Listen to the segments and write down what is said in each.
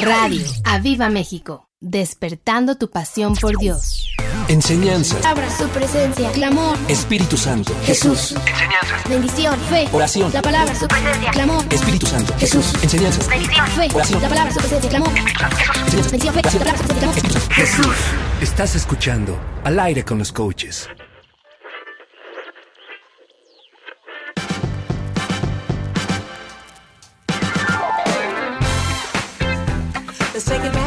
Radio Aviva México, despertando tu pasión por Dios. Enseñanza. Abra su presencia. Clamor. Espíritu Santo. Jesús. Enseñanzas. Bendición. Fe. Oración. La palabra. Su presencia. Clamor. Espíritu Santo. Jesús. Enseñanzas. Bendición. Fe. Oración. La palabra. Su presencia. Clamor. Bendición. Fe. La palabra. Su presencia. Clamor. Jesús. Estás escuchando Al aire con los coaches. taking me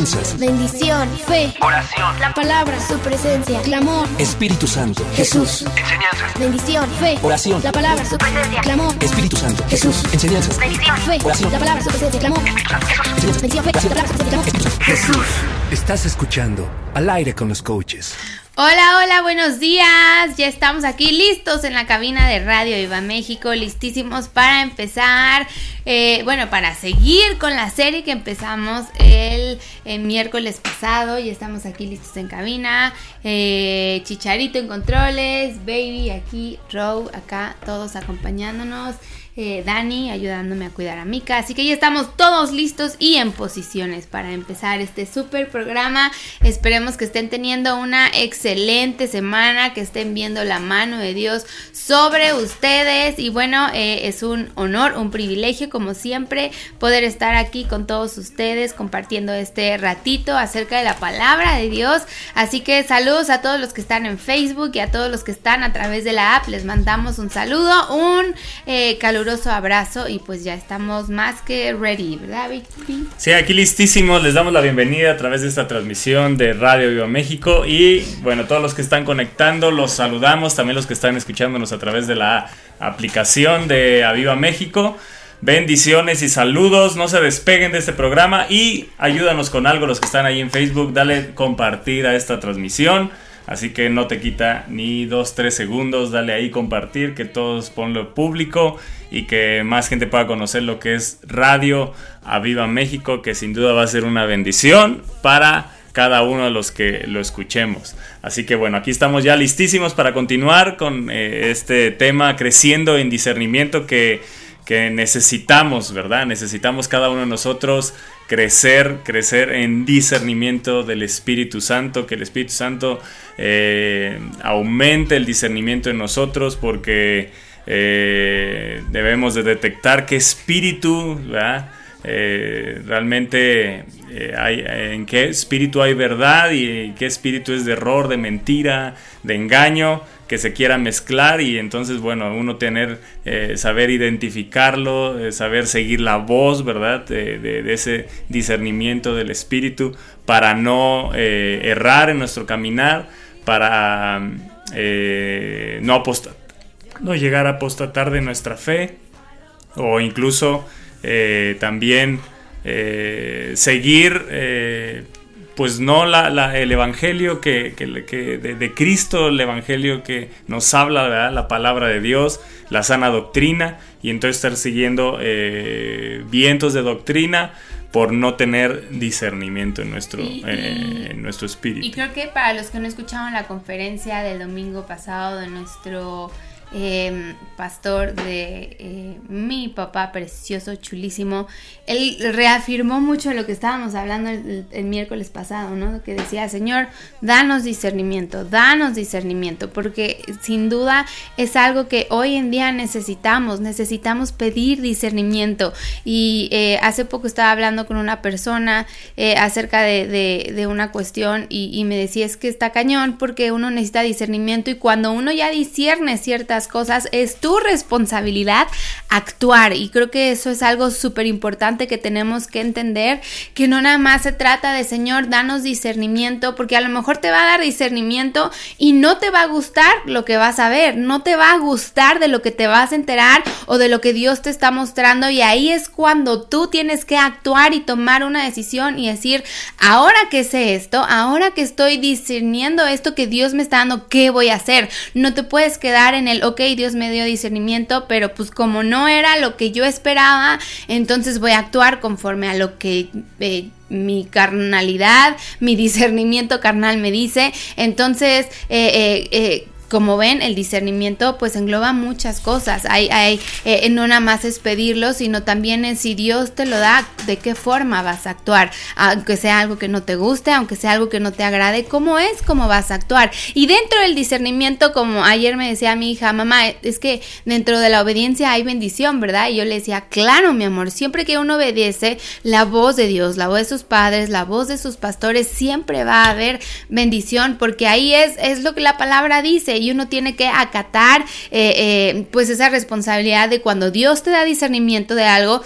Enseñanzas. Bendición, fe, Oración. la palabra, su presencia, clamor, Espíritu Santo. Jesús. Enseñanzas. bendición, fe, Oración. la palabra, su presencia, clamor, Espíritu Santo. Jesús. Enseñanzas. fe, Oración. la palabra, su presencia, clamor, bendición, fe, la palabra, su presencia, clamor. Jesús. Estás escuchando Al aire con los coaches. Hola, hola, buenos días. Ya estamos aquí listos en la cabina de Radio Viva México, listísimos para empezar, eh, bueno, para seguir con la serie que empezamos el, el miércoles pasado. Ya estamos aquí listos en cabina. Eh, Chicharito en controles, Baby aquí, Row acá, todos acompañándonos. Eh, Dani ayudándome a cuidar a Mika. Así que ya estamos todos listos y en posiciones para empezar este super programa. Esperemos que estén teniendo una excelente semana, que estén viendo la mano de Dios sobre ustedes. Y bueno, eh, es un honor, un privilegio, como siempre, poder estar aquí con todos ustedes compartiendo este ratito acerca de la palabra de Dios. Así que saludos a todos los que están en Facebook y a todos los que están a través de la app. Les mandamos un saludo, un eh, caluroso abrazo y pues ya estamos más que ready, ¿verdad, Vicky? Sí, aquí listísimos, les damos la bienvenida a través de esta transmisión de Radio Viva México y bueno, todos los que están conectando los saludamos, también los que están escuchándonos a través de la aplicación de Aviva México. Bendiciones y saludos, no se despeguen de este programa y ayúdanos con algo los que están ahí en Facebook, dale compartir a esta transmisión. Así que no te quita ni dos, tres segundos, dale ahí compartir, que todos ponlo público y que más gente pueda conocer lo que es Radio Aviva México, que sin duda va a ser una bendición para cada uno de los que lo escuchemos. Así que bueno, aquí estamos ya listísimos para continuar con eh, este tema creciendo en discernimiento que, que necesitamos, ¿verdad? Necesitamos cada uno de nosotros crecer, crecer en discernimiento del Espíritu Santo, que el Espíritu Santo eh, aumente el discernimiento en nosotros porque eh, debemos de detectar qué espíritu, ¿verdad? Eh, realmente eh, hay, en qué espíritu hay verdad y qué espíritu es de error, de mentira, de engaño que se quiera mezclar y entonces bueno uno tener eh, saber identificarlo saber seguir la voz verdad de, ese discernimiento del espíritu para no errar en nuestro caminar para no apostar no llegar a apostatar de nuestra fe o incluso eh, también eh, seguir eh, pues no la, la- el evangelio que, que- que de, de Cristo, el evangelio que nos habla, ¿verdad? la palabra de Dios, la sana doctrina, y entonces estar siguiendo eh, vientos de doctrina por no tener discernimiento en nuestro, Y- eh, en nuestro espíritu. Y creo que para los que no escucharon la conferencia del domingo pasado de nuestro eh, pastor, de eh, mi papá precioso, chulísimo, él reafirmó mucho lo que estábamos hablando el, miércoles pasado, ¿no? Que decía, Señor, danos discernimiento, danos discernimiento, porque sin duda es algo que hoy en día necesitamos, necesitamos pedir discernimiento. Y eh, hace poco estaba hablando con una persona eh, acerca de, una cuestión y, y me decía es que está cañón porque uno necesita discernimiento y cuando uno ya discierne ciertas cosas es tu responsabilidad actuar. Y creo que eso es algo súper importante que tenemos que entender que no nada más se trata de Señor danos discernimiento porque a lo mejor te va a dar discernimiento y no te va a gustar lo que vas a ver, no te va a gustar de lo que te vas a enterar o de lo que Dios te está mostrando. Y ahí es cuando tú tienes que actuar y tomar una decisión y decir, ahora que sé esto, ahora que estoy discerniendo esto que Dios me está dando, ¿qué voy a hacer? No te puedes quedar en el, ok, Dios me dio discernimiento, pero pues como no era lo que yo esperaba, entonces voy a actuar conforme a lo que... eh, mi carnalidad, mi discernimiento carnal me dice. Entonces, eh, eh, eh, como ven, el discernimiento pues engloba muchas cosas. Hay, hay eh, no nada más es pedirlo, sino también es si Dios te lo da, de qué forma vas a actuar. Aunque sea algo que no te guste, aunque sea algo que no te agrade, cómo es, cómo vas a actuar. Y dentro del discernimiento, como ayer me decía mi hija, mamá, es que dentro de la obediencia hay bendición, ¿verdad? Y yo le decía, claro, mi amor, siempre que uno obedece la voz de Dios, la voz de sus padres, la voz de sus pastores, siempre va a haber bendición, porque ahí es, es lo que la palabra dice y uno tiene que acatar eh, eh, pues esa responsabilidad de cuando Dios te da discernimiento de algo,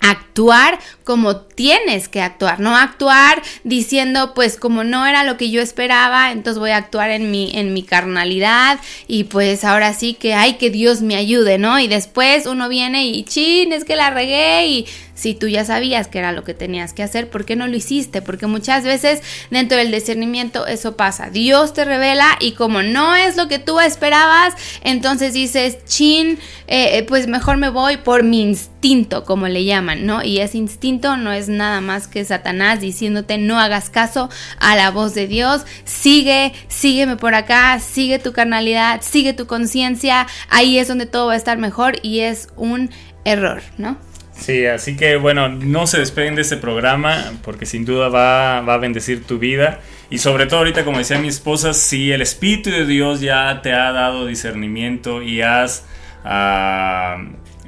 actuar como tienes que actuar, no actuar diciendo pues como no era lo que yo esperaba, entonces voy a actuar en mi en mi carnalidad y pues ahora sí que hay que Dios me ayude, ¿no? Y después uno viene y chin, es que la regué y si tú ya sabías que era lo que tenías que hacer, ¿por qué no lo hiciste? Porque muchas veces dentro del discernimiento eso pasa. Dios te revela y como no es lo que tú esperabas, entonces dices, chin, eh, pues mejor me voy por mi instinto, como le llaman, ¿no? Y ese instinto no es nada más que Satanás diciéndote no hagas caso a la voz de Dios, sigue, sígueme por acá, sigue tu carnalidad, sigue tu conciencia, ahí es donde todo va a estar mejor y es un error, ¿no? Sí, así que bueno, no se despeguen de este programa porque sin duda va, va, a bendecir tu vida. Y sobre todo ahorita, como decía mi esposa, si el Espíritu de Dios ya te ha dado discernimiento y has ah,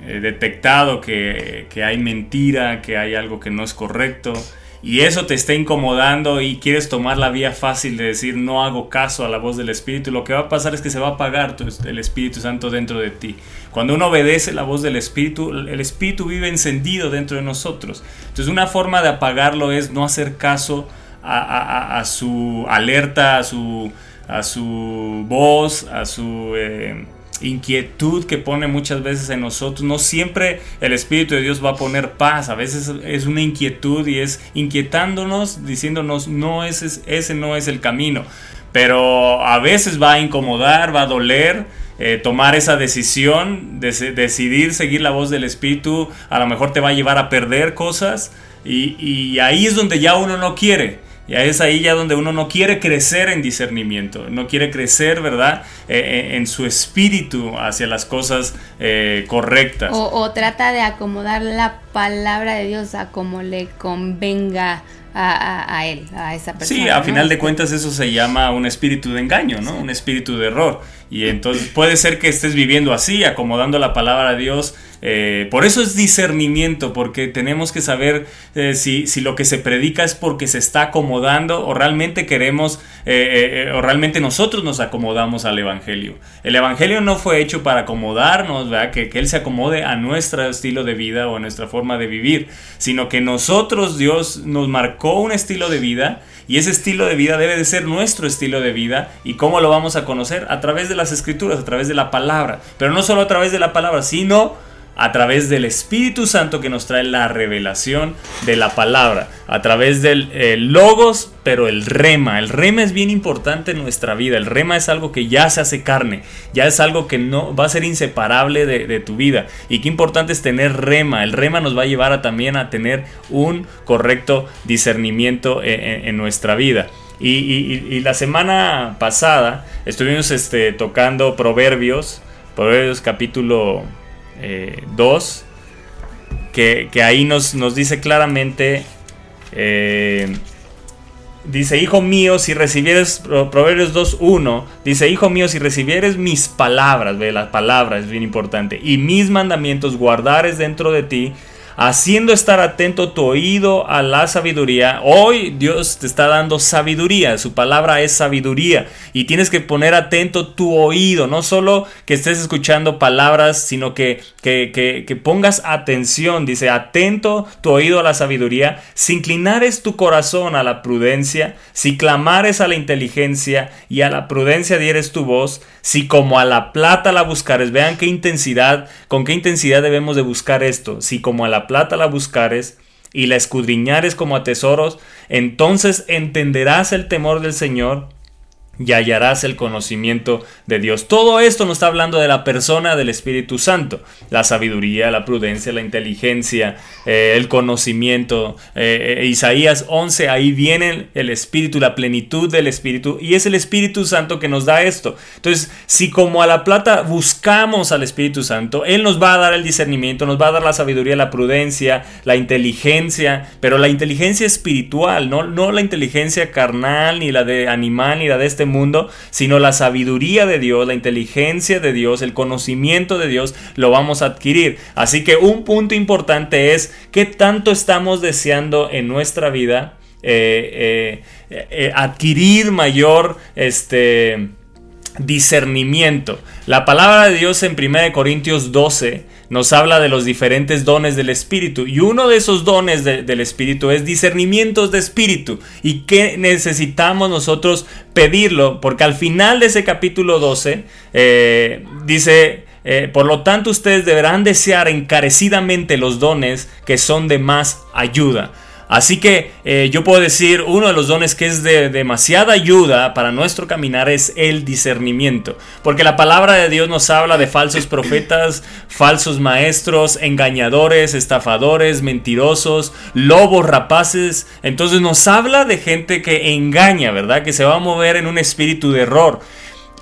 eh, detectado que, que hay mentira, que hay algo que no es correcto, y eso te está incomodando y quieres tomar la vía fácil de decir no hago caso a la voz del Espíritu, lo que va a pasar es que se va a apagar el Espíritu Santo dentro de ti. Cuando uno obedece la voz del Espíritu, el Espíritu vive encendido dentro de nosotros. Entonces una forma de apagarlo es no hacer caso a, su alerta, a su, a su voz, a su... eh, inquietud que pone muchas veces en nosotros. No siempre el Espíritu de Dios va a poner paz. A veces es una inquietud y es inquietándonos, diciéndonos, no, ese, ese no es el camino. Pero a veces va a incomodar, va a doler. Eh, tomar esa decisión, de, decidir seguir la voz del Espíritu, a lo mejor te va a llevar a perder cosas y, y ahí es donde ya uno no quiere. Y es ahí ya donde uno no quiere crecer en discernimiento, no quiere crecer, ¿verdad? Eh, en su espíritu hacia las cosas eh, correctas. O, o trata de acomodar la palabra de Dios a como le convenga a, a- a él, a esa persona. Sí, a ¿no? final de cuentas eso se llama un espíritu de engaño, ¿no? Un espíritu de error. Y entonces puede ser que estés viviendo así, acomodando la palabra de Dios. eh, por eso es discernimiento, porque tenemos que saber eh, si, si lo que se predica es porque se está acomodando o realmente queremos, eh, o realmente nosotros nos acomodamos al Evangelio. El Evangelio no fue hecho para acomodarnos, ¿verdad? Que, que Él se acomode a nuestro estilo de vida o a nuestra forma de vivir, sino que nosotros, Dios nos marcó un estilo de vida y ese estilo de vida debe de ser nuestro estilo de vida. ¿Y cómo lo vamos a conocer? A través de las escrituras, a través de la palabra. Pero no solo a través de la palabra, sino a través del Espíritu Santo que nos trae la revelación de la palabra. A través del eh, logos, pero el rema. El rema es bien importante en nuestra vida. El rema es algo que ya se hace carne. Ya es algo que no va a ser inseparable de, tu vida. Y qué importante es tener rema. El rema nos va a llevar a, también a tener un correcto discernimiento en, en- en nuestra vida. Y- y la semana pasada estuvimos este, tocando Proverbios, Proverbios capítulo 2, que, que ahí nos, nos dice claramente, eh, dice, hijo mío, si recibieres, Pro- Proverbios 2.1, dice, hijo mío, si recibieres mis palabras, ve, la palabra es bien importante, y mis mandamientos guardares dentro de ti, haciendo estar atento tu oído a la sabiduría. Hoy Dios te está dando sabiduría, su palabra es sabiduría y tienes que poner atento tu oído, no solo que estés escuchando palabras, sino que, que, que- pongas atención, dice, atento tu oído a la sabiduría, si inclinares tu corazón a la prudencia, si clamares a la inteligencia y a la prudencia dieres tu voz, si como a la plata la buscares, vean qué intensidad, con qué intensidad debemos de buscar esto, si como a la plata la buscares y la escudriñares como a tesoros, entonces entenderás el temor del Señor y hallarás el conocimiento de Dios. Todo esto nos está hablando de la persona del Espíritu Santo, la sabiduría, la prudencia, la inteligencia, eh, el conocimiento. Eh, eh, Isaías 11, ahí viene el Espíritu, la plenitud del Espíritu, y es el Espíritu Santo que nos da esto. Entonces, si como a la plata buscamos al Espíritu Santo, Él nos va a dar el discernimiento, nos va a dar la sabiduría, la prudencia, la inteligencia, pero la inteligencia espiritual, no, no la inteligencia carnal, ni la de animal, ni la de este mundo, sino la sabiduría de Dios, la inteligencia de Dios, el conocimiento de Dios, lo vamos a adquirir. Así que un punto importante es qué tanto estamos deseando en nuestra vida eh, eh, eh, adquirir mayor este discernimiento. La palabra de Dios en 1 Corintios 12 nos habla de los diferentes dones del Espíritu. Y uno de esos dones de- del Espíritu es discernimientos de Espíritu. Y que necesitamos nosotros pedirlo porque al final de ese capítulo 12 eh, dice eh, por lo tanto ustedes deberán desear encarecidamente los dones que son de más ayuda Así que eh, yo puedo decir, uno de los dones que es de demasiada ayuda para nuestro caminar es el discernimiento. Porque la palabra de Dios nos habla de falsos profetas, falsos maestros, engañadores, estafadores, mentirosos, lobos rapaces. Entonces nos habla de gente que engaña, ¿verdad? Que se va a mover en un espíritu de error.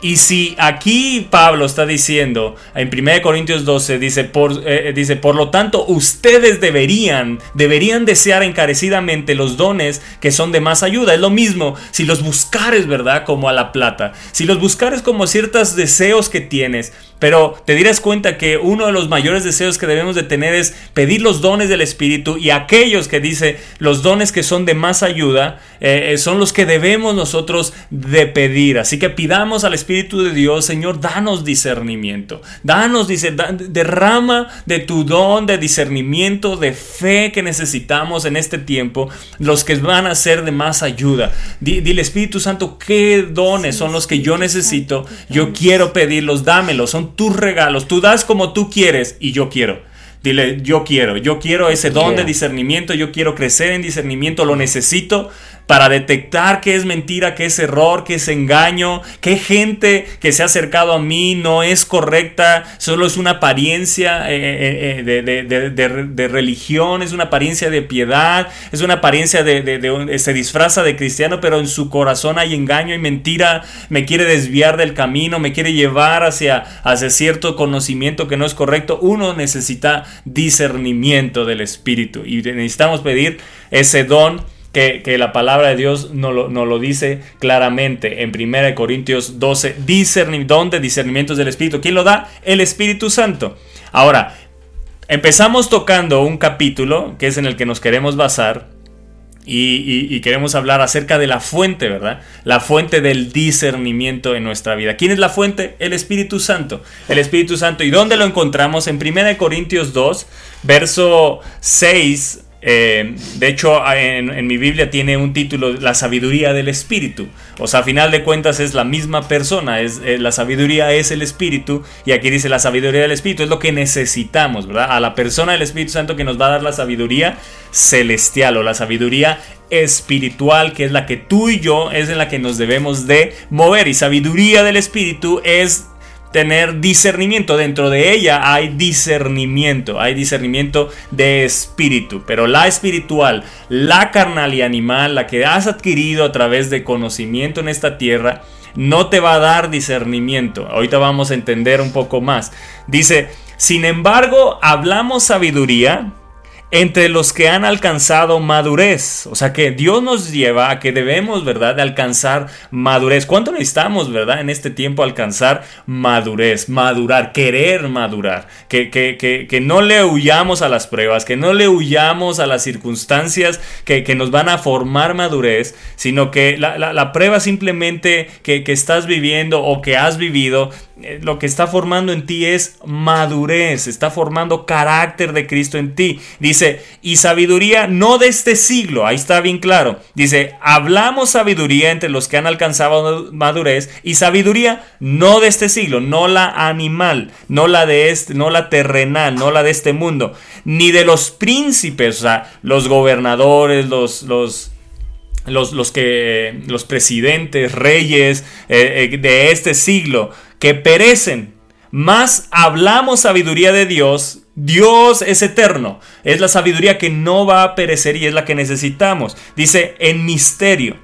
Y si aquí Pablo está diciendo, en 1 Corintios 12, dice por, eh, dice, por lo tanto, ustedes deberían, deberían desear encarecidamente los dones que son de más ayuda. Es lo mismo si los buscares, ¿verdad? Como a la plata. Si los buscares como ciertos deseos que tienes, pero te dirás cuenta que uno de los mayores deseos que debemos de tener es pedir los dones del Espíritu y aquellos que dice los dones que son de más ayuda eh, eh, son los que debemos nosotros de pedir. Así que pidamos al Espíritu de Dios, Señor, danos discernimiento. Danos, dice, derrama de tu don de discernimiento, de fe que necesitamos en este tiempo, los que van a ser de más ayuda. Di- Dile, Espíritu Santo, ¿qué dones son los que yo necesito? Yo quiero pedirlos, dámelos, son tus regalos. Tú das como tú quieres y yo quiero. Dile, yo quiero, yo quiero ese don de discernimiento, yo quiero crecer en discernimiento, lo necesito para detectar qué es mentira, qué es error, qué es engaño, qué gente que se ha acercado a mí no es correcta, solo es una apariencia eh, eh, eh, de, de- religión, es una apariencia de piedad, es una apariencia de, se disfraza de cristiano, pero en su corazón hay engaño y mentira, me quiere desviar del camino, me quiere llevar hacia, hacia cierto conocimiento que no es correcto. Uno necesita discernimiento del Espíritu y necesitamos pedir ese don que, la palabra de Dios nos lo, lo dice claramente en 1 Corintios 12, discerni- don de discernimientos del Espíritu. ¿Quién lo da? El Espíritu Santo. Ahora, empezamos tocando un capítulo que es en el que nos queremos basar y, y- y queremos hablar acerca de la fuente, ¿verdad? La fuente del discernimiento en nuestra vida. ¿Quién es la fuente? El Espíritu Santo. El Espíritu Santo. ¿Y dónde lo encontramos? En 1 Corintios 2, verso 6. Eh, de hecho, en, mi Biblia tiene un título, La sabiduría del Espíritu. O sea, a final de cuentas es la misma persona. Es, eh, la sabiduría es el Espíritu. Y aquí dice la sabiduría del Espíritu. Es lo que necesitamos, ¿verdad? A la persona del Espíritu Santo que nos va a dar la sabiduría celestial o la sabiduría espiritual, que es la que tú y yo es en la que nos debemos de mover. Y sabiduría del Espíritu es tener discernimiento. Dentro de ella hay discernimiento, hay discernimiento de espíritu, pero la espiritual, la carnal y animal, la que has adquirido a través de conocimiento en esta tierra, no te va a dar discernimiento. Ahorita vamos a entender un poco más. Dice, sin embargo, hablamos sabiduría entre los que han alcanzado madurez. O sea que Dios nos lleva a que debemos, ¿verdad?, de alcanzar madurez. ¿Cuánto necesitamos, ¿verdad?, en este tiempo alcanzar madurez, madurar, querer madurar. Que, que, que, que no le huyamos a las pruebas, que no le huyamos a las circunstancias que, que nos van a formar madurez, sino que la, la- la prueba simplemente que, que estás viviendo o que has vivido, lo que está formando en ti es madurez, está formando carácter de Cristo en ti. Dice, y sabiduría no de este siglo, ahí está bien claro. Dice, hablamos sabiduría entre los que han alcanzado madurez y sabiduría no de este siglo, no la animal, no la de este, no la terrenal, no la de este mundo, ni de los príncipes, o sea, los gobernadores, los, los los, los que, los presidentes, reyes eh, eh, de este siglo, que perecen. Más hablamos sabiduría de Dios. Dios es eterno. Es la sabiduría que no va a perecer y es la que necesitamos. Dice, en misterio.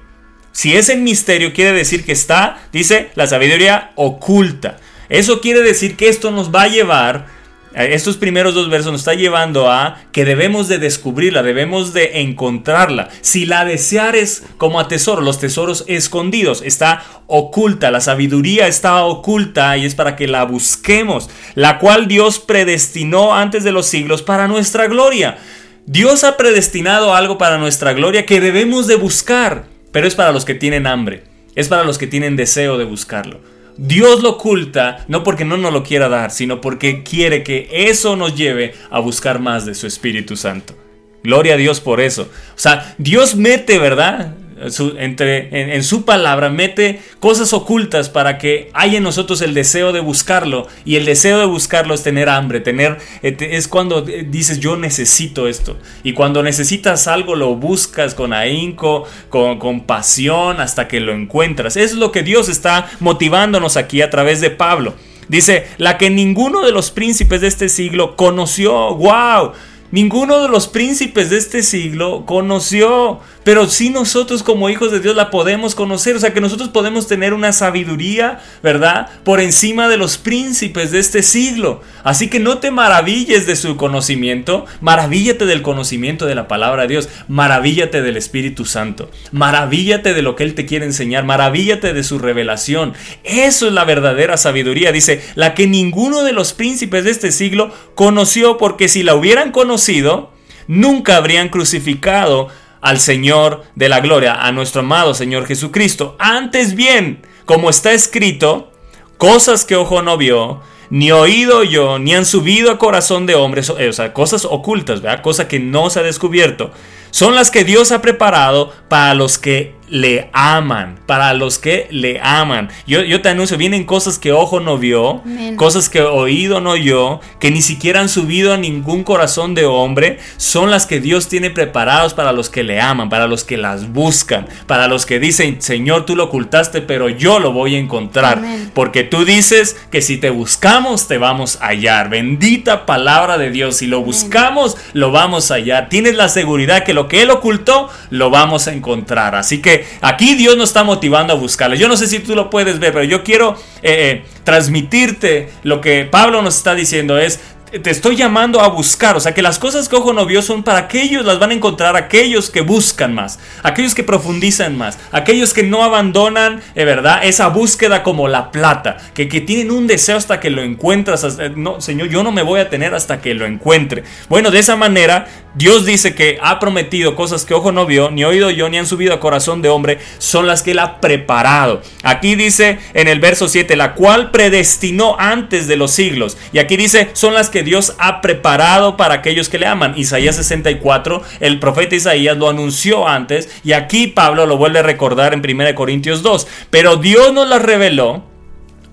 Si es en misterio, quiere decir que está, dice, la sabiduría oculta. Eso quiere decir que esto nos va a llevar estos primeros dos versos nos está llevando a que debemos de descubrirla, debemos de encontrarla. Si la deseares como a tesoro, los tesoros escondidos, está oculta, la sabiduría está oculta y es para que la busquemos, la cual Dios predestinó antes de los siglos para nuestra gloria. Dios ha predestinado algo para nuestra gloria que debemos de buscar, pero es para los que tienen hambre, es para los que tienen deseo de buscarlo. Dios lo oculta no porque no nos lo quiera dar, sino porque quiere que eso nos lleve a buscar más de su Espíritu Santo. Gloria a Dios por eso. O sea, Dios mete, ¿verdad? Su- entre, en, su palabra mete cosas ocultas para que haya en nosotros el deseo de buscarlo. Y el deseo de buscarlo es tener hambre, tener eh, es cuando eh, dices yo necesito esto. Y cuando necesitas algo lo buscas con ahínco, con, con pasión hasta que lo encuentras. Es lo que Dios está motivándonos aquí a través de Pablo. Dice, la que ninguno de los príncipes de este siglo conoció. ¡Wow! Ninguno de los príncipes de este siglo conoció, pero sí nosotros como hijos de Dios la podemos conocer, o sea que nosotros podemos tener una sabiduría, ¿verdad? Por encima de los príncipes de este siglo. Así que no te maravilles de su conocimiento, maravíllate del conocimiento de la palabra de Dios, maravíllate del Espíritu Santo, maravíllate de lo que Él te quiere enseñar, maravíllate de su revelación. Eso es la verdadera sabiduría, dice, la que ninguno de los príncipes de este siglo conoció, porque si la hubieran conocido, nunca habrían crucificado al Señor de la gloria, a nuestro amado Señor Jesucristo. Antes bien, como está escrito, cosas que ojo no vio, ni oído yo, ni han subido a corazón de hombres, o sea, cosas ocultas, ¿verdad? Cosa que no se ha descubierto. Son las que Dios ha preparado para los que le aman, para los que le aman. Yo, yo te anuncio, vienen cosas que ojo no vio, cosas que oído no oyó, que ni siquiera han subido a ningún corazón de hombre, son las que Dios tiene preparados para los que le aman, para los que las buscan, para los que dicen, Señor, tú lo ocultaste, pero yo lo voy a encontrar. Porque tú dices que si te buscamos, te vamos a hallar. Bendita palabra de Dios. Si lo buscamos, lo vamos a hallar. Tienes la seguridad que lo que Él ocultó, lo vamos a encontrar. Así que aquí Dios nos está motivando a buscarlo. Yo no sé si tú lo puedes ver, pero yo quiero eh, eh, transmitirte lo que Pablo nos está diciendo es te estoy llamando a buscar, o sea que las cosas que ojo no vio son para aquellos, las van a encontrar aquellos que buscan más, aquellos que profundizan más, aquellos que no abandonan, de verdad, esa búsqueda como la plata, que, que tienen un deseo hasta que lo encuentras, hasta- no, Señor, yo no me voy a tener hasta que lo encuentre. Bueno, de esa manera, Dios dice que ha prometido cosas que ojo no vio, ni oído yo, ni han subido a corazón de hombre, son las que Él ha preparado. Aquí dice en el verso 7, la cual predestinó antes de los siglos. Y aquí dice, son las que Dios ha preparado para aquellos que le aman. Isaías 64, el profeta Isaías lo anunció antes, y aquí Pablo lo vuelve a recordar en 1 Corintios 2. Pero Dios nos las reveló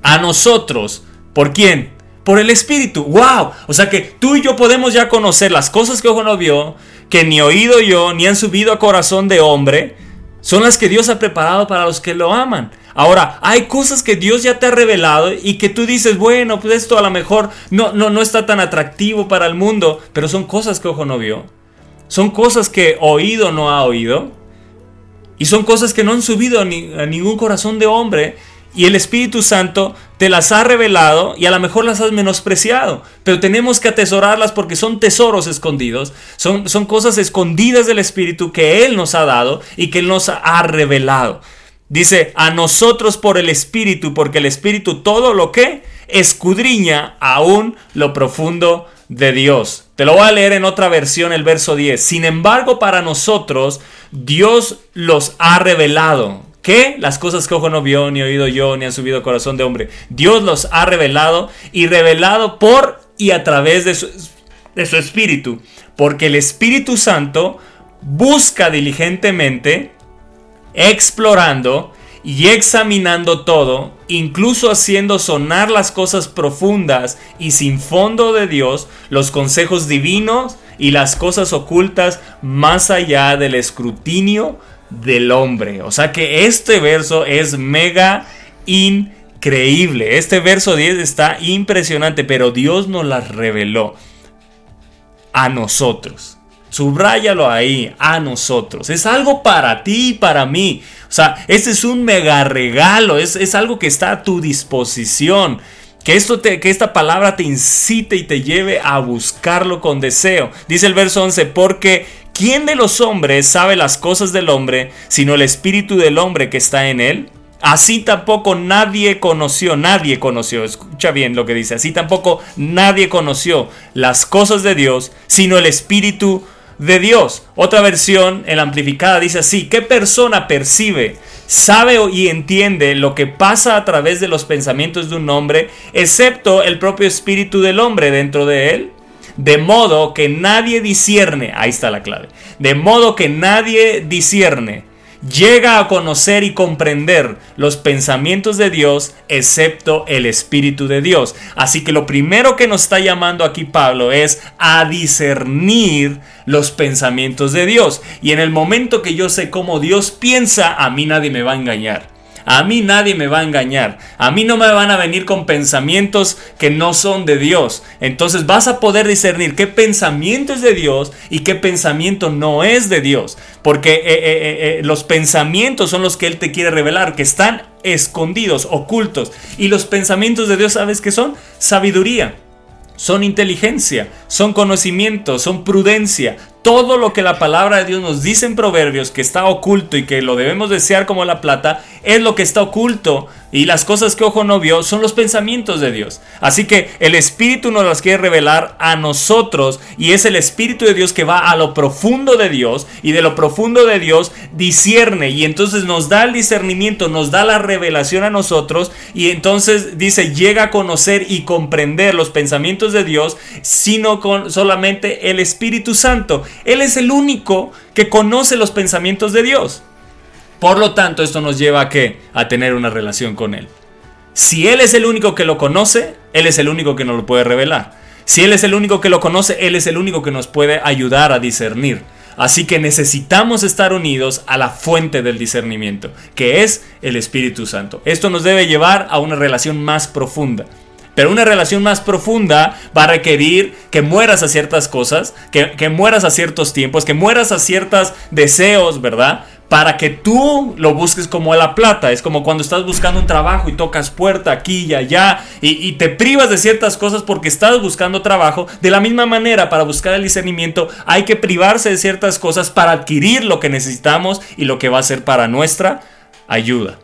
a nosotros. ¿Por quién? Por el Espíritu. ¡Wow! O sea que tú y yo podemos ya conocer las cosas que ojo no vio, que ni oído yo, ni han subido a corazón de hombre. Son las que Dios ha preparado para los que lo aman. Ahora, hay cosas que Dios ya te ha revelado y que tú dices, bueno, pues esto a lo mejor no, no, no está tan atractivo para el mundo, pero son cosas que ojo no vio. Son cosas que oído no ha oído. Y son cosas que no han subido a, ni- a ningún corazón de hombre. Y el Espíritu Santo te las ha revelado y a lo mejor las has menospreciado. Pero tenemos que atesorarlas porque son tesoros escondidos. Son, son cosas escondidas del Espíritu que Él nos ha dado y que Él nos ha revelado. Dice, a nosotros por el Espíritu, porque el Espíritu todo lo que escudriña aún lo profundo de Dios. Te lo voy a leer en otra versión, el verso 10. Sin embargo, para nosotros, Dios los ha revelado. ¿Qué? Las cosas que ojo no vio, ni oído yo, ni han subido corazón de hombre. Dios los ha revelado y revelado por y a través de su, de su Espíritu. Porque el Espíritu Santo busca diligentemente explorando y examinando todo, incluso haciendo sonar las cosas profundas y sin fondo de Dios, los consejos divinos y las cosas ocultas más allá del escrutinio del hombre. O sea que este verso es mega increíble. Este verso 10 está impresionante, pero Dios nos las reveló a nosotros. Subráyalo ahí, a nosotros. Es algo para ti y para mí. O sea, este es un mega regalo, es, es algo que está a tu disposición. Que, esto que esta palabra te incite y te lleve a buscarlo con deseo. Dice el verso 11, porque ¿quién de los hombres sabe las cosas del hombre sino el espíritu del hombre que está en él? Así tampoco nadie conoció, nadie conoció, escucha bien lo que dice, así tampoco nadie conoció las cosas de Dios, sino el Espíritu de Dios. Otra versión, el amplificada, dice así, ¿qué persona percibe, sabe y entiende lo que pasa a través de los pensamientos de un hombre, excepto el propio Espíritu del hombre dentro de él? De modo que nadie discierne, ahí está la clave, de modo que nadie discierne llega a conocer y comprender los pensamientos de Dios excepto el Espíritu de Dios. Así que lo primero que nos está llamando aquí Pablo es a discernir los pensamientos de Dios. Y en el momento que yo sé cómo Dios piensa, a mí nadie me va a engañar. A mí nadie me va a engañar. A mí no me van a venir con pensamientos que no son de Dios. Entonces vas a poder discernir qué pensamiento es de Dios y qué pensamiento no es de Dios. Porque eh, eh, eh, los pensamientos son los que Él te quiere revelar, que están escondidos, ocultos. Y los pensamientos de Dios, ¿sabes qué son? Sabiduría son inteligencia, son conocimiento, son prudencia. Todo lo que la palabra de Dios nos dice en Proverbios que está oculto y que lo debemos desear como la plata, es lo que está oculto. Y las cosas que ojo no vio son los pensamientos de Dios. Así que el Espíritu nos las quiere revelar a nosotros y es el Espíritu de Dios que va a lo profundo de Dios y de lo profundo de Dios discierne y entonces nos da el discernimiento, nos da la revelación a nosotros y entonces dice llega a conocer y comprender los pensamientos de Dios sino con solamente el Espíritu Santo. Él es el único que conoce los pensamientos de Dios. Por lo tanto, esto nos lleva a qué? A tener una relación con Él. Si Él es el único que lo conoce, Él es el único que nos lo puede revelar. Si Él es el único que lo conoce, Él es el único que nos puede ayudar a discernir. Así que necesitamos estar unidos a la fuente del discernimiento, que es el Espíritu Santo. Esto nos debe llevar a una relación más profunda. Pero una relación más profunda va a requerir que mueras a ciertas cosas, que, que mueras a ciertos tiempos, que mueras a ciertos deseos, ¿verdad? para que tú lo busques como a la plata. Es como cuando estás buscando un trabajo y tocas puerta aquí y allá y, y, te privas de ciertas cosas porque estás buscando trabajo. De la misma manera, para buscar el discernimiento hay que privarse de ciertas cosas para adquirir lo que necesitamos y lo que va a ser para nuestra ayuda.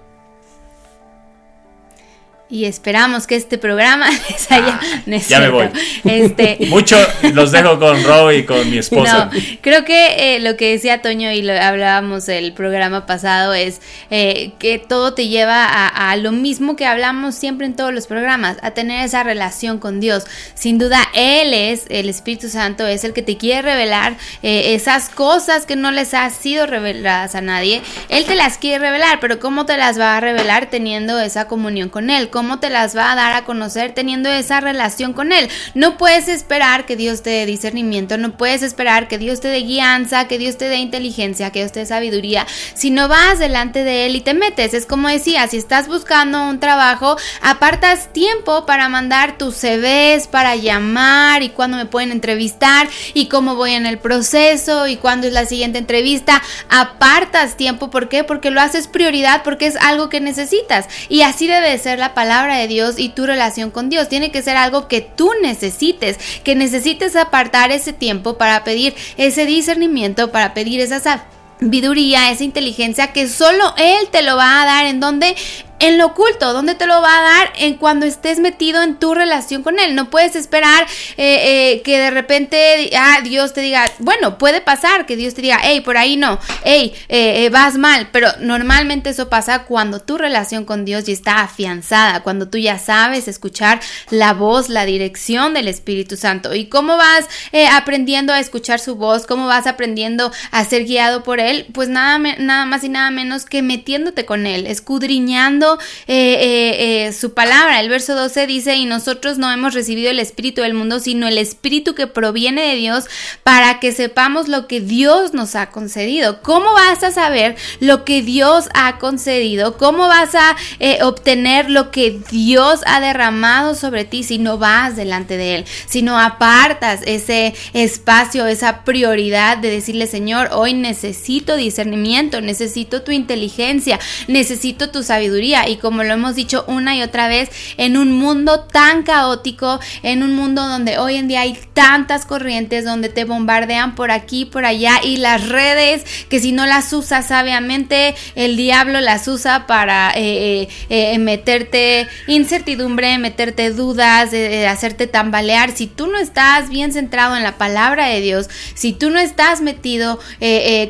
Y esperamos que este programa les haya. No es Ah, ya me voy. Este, Mucho los dejo con Rob y con mi esposa. No, creo que eh, lo que decía Toño y lo hablábamos el programa pasado es eh, que todo te lleva a, a lo mismo que hablamos siempre en todos los programas, a tener esa relación con Dios. Sin duda, Él es, el Espíritu Santo, es el que te quiere revelar eh, esas cosas que no les ha sido reveladas a nadie. Él te las quiere revelar, pero ¿cómo te las va a revelar teniendo esa comunión con Él? ¿Cómo te las va a dar a conocer teniendo esa relación con Él? No puedes esperar que Dios te dé discernimiento, no puedes esperar que Dios te dé guianza, que Dios te dé inteligencia, que Dios te dé sabiduría, si no vas delante de Él y te metes. Es como decía, si estás buscando un trabajo, apartas tiempo para mandar tus CVs, para llamar y cuándo me pueden entrevistar y cómo voy en el proceso y cuándo es la siguiente entrevista. Apartas tiempo, ¿por qué? Porque lo haces prioridad, porque es algo que necesitas. Y así debe de ser la palabra de Dios y tu relación con Dios. Tiene que ser algo que tú necesites, que necesites apartar ese tiempo para pedir ese discernimiento, para pedir esa sabiduría, esa inteligencia que solo Él te lo va a dar en donde en lo oculto, ¿dónde te lo va a dar? En cuando estés metido en tu relación con Él. No puedes esperar eh, eh, que de repente ah, Dios te diga, bueno, puede pasar que Dios te diga, hey, por ahí no, hey, eh, vas mal, pero normalmente eso pasa cuando tu relación con Dios ya está afianzada, cuando tú ya sabes escuchar la voz, la dirección del Espíritu Santo. ¿Y cómo vas aprendiendo a escuchar su voz? ¿Cómo vas aprendiendo a ser guiado por Él? Pues nada, nada más y nada menos que metiéndote con Él, escudriñando eh, eh, eh, su palabra. El verso 12 dice, y nosotros no hemos recibido el Espíritu del mundo, sino el Espíritu que proviene de Dios para que sepamos lo que Dios nos ha concedido. ¿Cómo vas a saber lo que Dios ha concedido? ¿Cómo vas a obtener lo que Dios ha derramado sobre ti si no vas delante de Él? Si no apartas ese espacio, esa prioridad de decirle, Señor, hoy necesito discernimiento, necesito tu inteligencia, necesito tu sabiduría. Y como lo hemos dicho una y otra vez, en un mundo tan caótico, en un mundo donde hoy en día hay tantas corrientes, donde te bombardean por aquí, por allá, y las redes, que si no las usas sabiamente, el diablo las usa para eh, eh, eh, meterte incertidumbre, meterte dudas, eh, hacerte tambalear. Si tú no estás bien centrado en la palabra de Dios, si tú no estás metido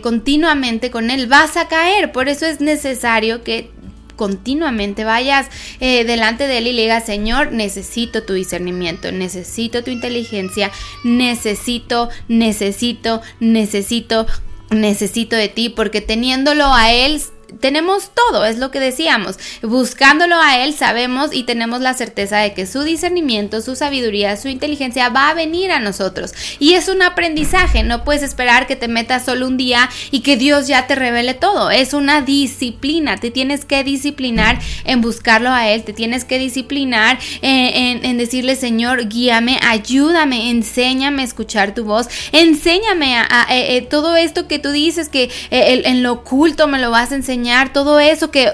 continuamente con Él, vas a caer. Por eso es necesario que continuamente vayas eh, delante de él y le digas, Señor, necesito tu discernimiento, necesito tu inteligencia, necesito, necesito, necesito, necesito de ti, porque teniéndolo a él tenemos todo, es lo que decíamos. Buscándolo a Él sabemos y tenemos la certeza de que su discernimiento, su sabiduría, su inteligencia va a venir a nosotros. Y es un aprendizaje, no puedes esperar que te metas solo un día y que Dios ya te revele todo. Es una disciplina, te tienes que disciplinar en buscarlo a Él, te tienes que disciplinar en, decirle, Señor, guíame, ayúdame, enséñame a escuchar tu voz, enséñame a, eh, eh, todo esto que tú dices que eh, en lo oculto me lo vas a enseñar, todo eso que,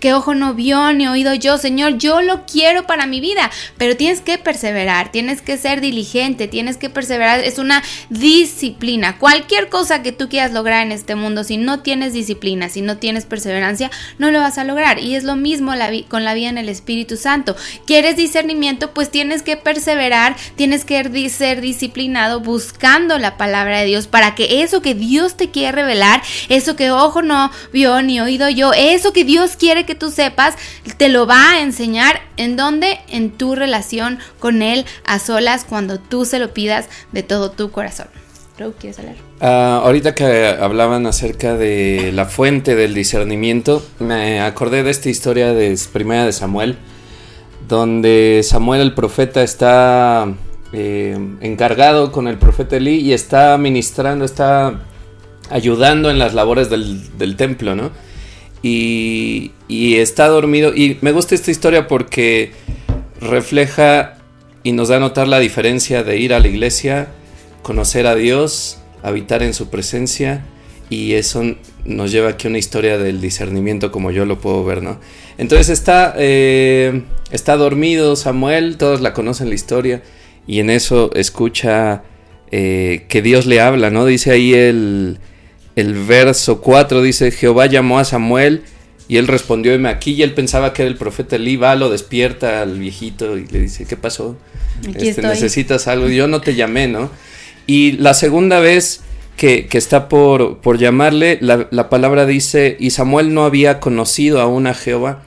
que ojo no vio ni oído yo, Señor, yo lo quiero para mi vida, pero tienes que perseverar, tienes que ser diligente, tienes que perseverar, es una disciplina. Cualquier cosa que tú quieras lograr en este mundo, si no tienes disciplina, si no tienes perseverancia, no lo vas a lograr. Y es lo mismo con la vida en el Espíritu Santo. ¿Quieres discernimiento? Pues tienes que perseverar, tienes que ser disciplinado buscando la palabra de Dios para que eso que Dios te quiere revelar, eso que ojo no vio ni oído yo, eso que Dios quiere que tú sepas, te lo va a enseñar en dónde? En tu relación con Él a solas cuando tú se lo pidas de todo tu corazón. Ro, ¿quieres hablar? Ah, ahorita que hablaban acerca de la fuente del discernimiento, me acordé de esta historia de Primera de Samuel, donde Samuel el profeta está eh, encargado con el profeta Elí y está ministrando, está ayudando en las labores del templo, ¿no? Y, y está dormido. Y me gusta esta historia porque refleja y nos da a notar la diferencia de ir a la iglesia, conocer a Dios, habitar en su presencia. Y eso nos lleva aquí a una historia del discernimiento como yo lo puedo ver, ¿no? Entonces está, eh, está dormido Samuel, todos la conocen la historia, y en eso escucha eh, que Dios le habla, ¿no? Dice ahí el, el verso 4, dice, Jehová llamó a Samuel y él respondió, aquí, y él pensaba que era el profeta Elí, va, lo despierta al viejito y le dice, ¿qué pasó? Aquí Este, estoy. necesitas algo, yo no te llamé, ¿no? Y la segunda vez que, que está por, por llamarle, la, la palabra dice, y Samuel no había conocido aún a Jehová.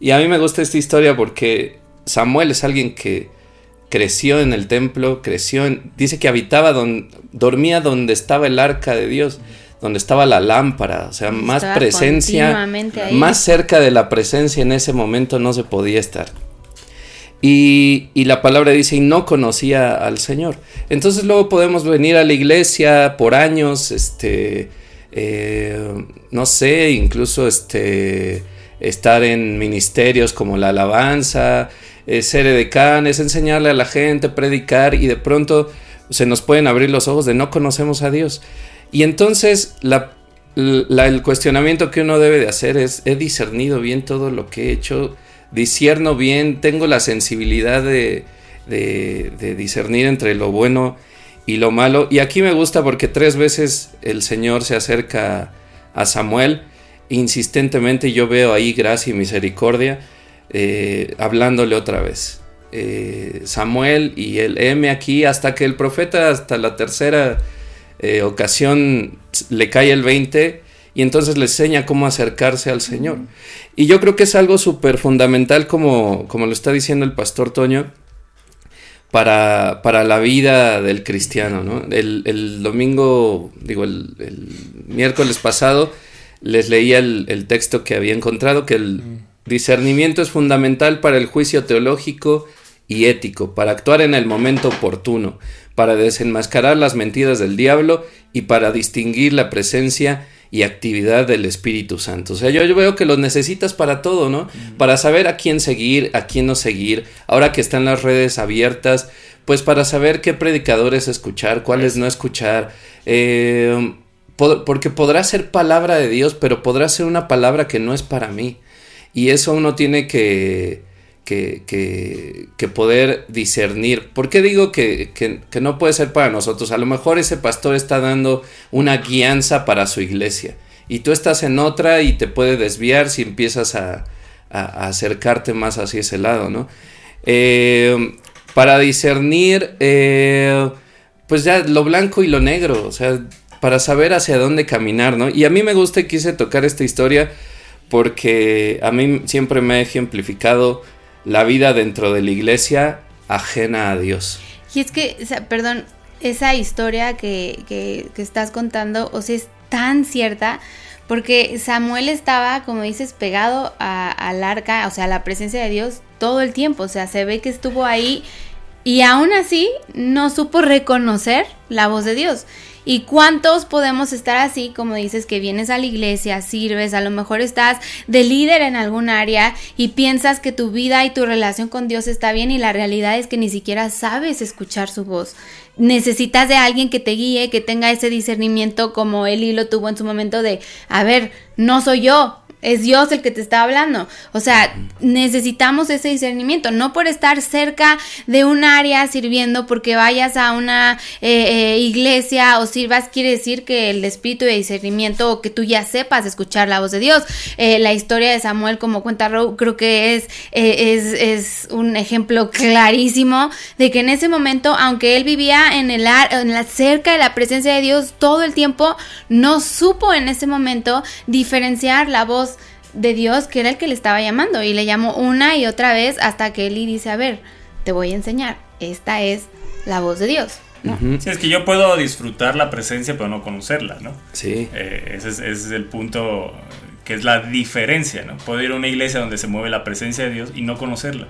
Y a mí me gusta esta historia porque Samuel es alguien que creció en el templo, creció en, dice que habitaba don, dormía donde estaba el arca de Dios, donde estaba la lámpara, o sea, más Estaba presencia, más cerca de la presencia en ese momento no se podía estar. Y, y la palabra dice, y no conocía al Señor. Entonces luego podemos venir a la iglesia por años, este, eh, no sé, incluso este, estar en ministerios como la alabanza, eh, ser edecanes, enseñarle a la gente, predicar, y de pronto se nos pueden abrir los ojos de no conocemos a Dios. Y entonces el cuestionamiento que uno debe de hacer es, ¿he discernido bien todo lo que he hecho? discierno bien, tengo la sensibilidad de, de- de discernir entre lo bueno y lo malo. Y aquí me gusta porque tres veces el Señor se acerca a Samuel insistentemente yo veo ahí gracia y misericordia eh, hablándole otra vez. Eh, Samuel y el M aquí hasta que el profeta hasta la tercera eh, ocasión le cae el 20 y entonces le enseña cómo acercarse al Señor. Y yo creo que es algo súper fundamental como, como lo está diciendo el pastor Toño para, para la vida del cristiano. ¿no? El, el domingo, digo, el, el miércoles pasado les leía el, el texto que había encontrado, que el, discernimiento es fundamental para el juicio teológico y ético, para actuar en el momento oportuno, para desenmascarar las mentiras del diablo y para distinguir la presencia y actividad del Espíritu Santo. O sea, yo, yo veo que lo necesitas para todo, ¿no? Para saber a quién seguir, a quién no seguir. Ahora que están las redes abiertas, pues para saber qué predicadores escuchar, cuáles no escuchar. Eh, po- porque podrá ser palabra de Dios, pero podrá ser una palabra que no es para mí. Y eso uno tiene que, que, que- poder discernir. ¿Por qué digo que, que- no puede ser para nosotros? A lo mejor ese pastor está dando una guianza para su iglesia. Y tú estás en otra y te puede desviar si empiezas a acercarte más hacia ese lado, ¿no? Eh, para discernir, eh, pues ya lo blanco y lo negro, o sea, para saber hacia dónde caminar, ¿no? Y a mí me gusta y quise tocar esta historia porque a mí siempre me ha ejemplificado la vida dentro de la iglesia ajena a Dios. Y es que, perdón, esa historia que, que- que estás contando, o sea, es tan cierta, porque Samuel estaba, como dices, pegado al arca, o sea, a la presencia de Dios todo el tiempo, o sea, se ve que estuvo ahí y aún así no supo reconocer la voz de Dios. ¿Y cuántos podemos estar así, como dices, que vienes a la iglesia, sirves, a lo mejor estás de líder en algún área y piensas que tu vida y tu relación con Dios está bien y la realidad es que ni siquiera sabes escuchar su voz? Necesitas de alguien que te guíe, que tenga ese discernimiento como Eli lo tuvo en su momento de, a ver, no soy yo, es Dios el que te está hablando. O sea, necesitamos ese discernimiento, no por estar cerca de un área sirviendo, porque vayas a una eh, eh, iglesia o sirvas, quiere decir que el espíritu de discernimiento o que tú ya sepas escuchar la voz de Dios. Eh, la historia de Samuel, como cuenta Row, creo que es, es, es un ejemplo clarísimo de que en ese momento, aunque él vivía en, el, ar- en la cerca de la presencia de Dios todo el tiempo, no supo en ese momento diferenciar la voz de Dios que era el que le estaba llamando y le llamó una y otra vez hasta que Eli dice, a ver, te voy a enseñar, esta es la voz de Dios. ¿no? Sí, es que yo puedo disfrutar la presencia, pero no conocerla, ¿no? Sí. Eh, ese, es, ese es el punto que es la diferencia, ¿no? Puedo ir a una iglesia donde se mueve la presencia de Dios y no conocerla.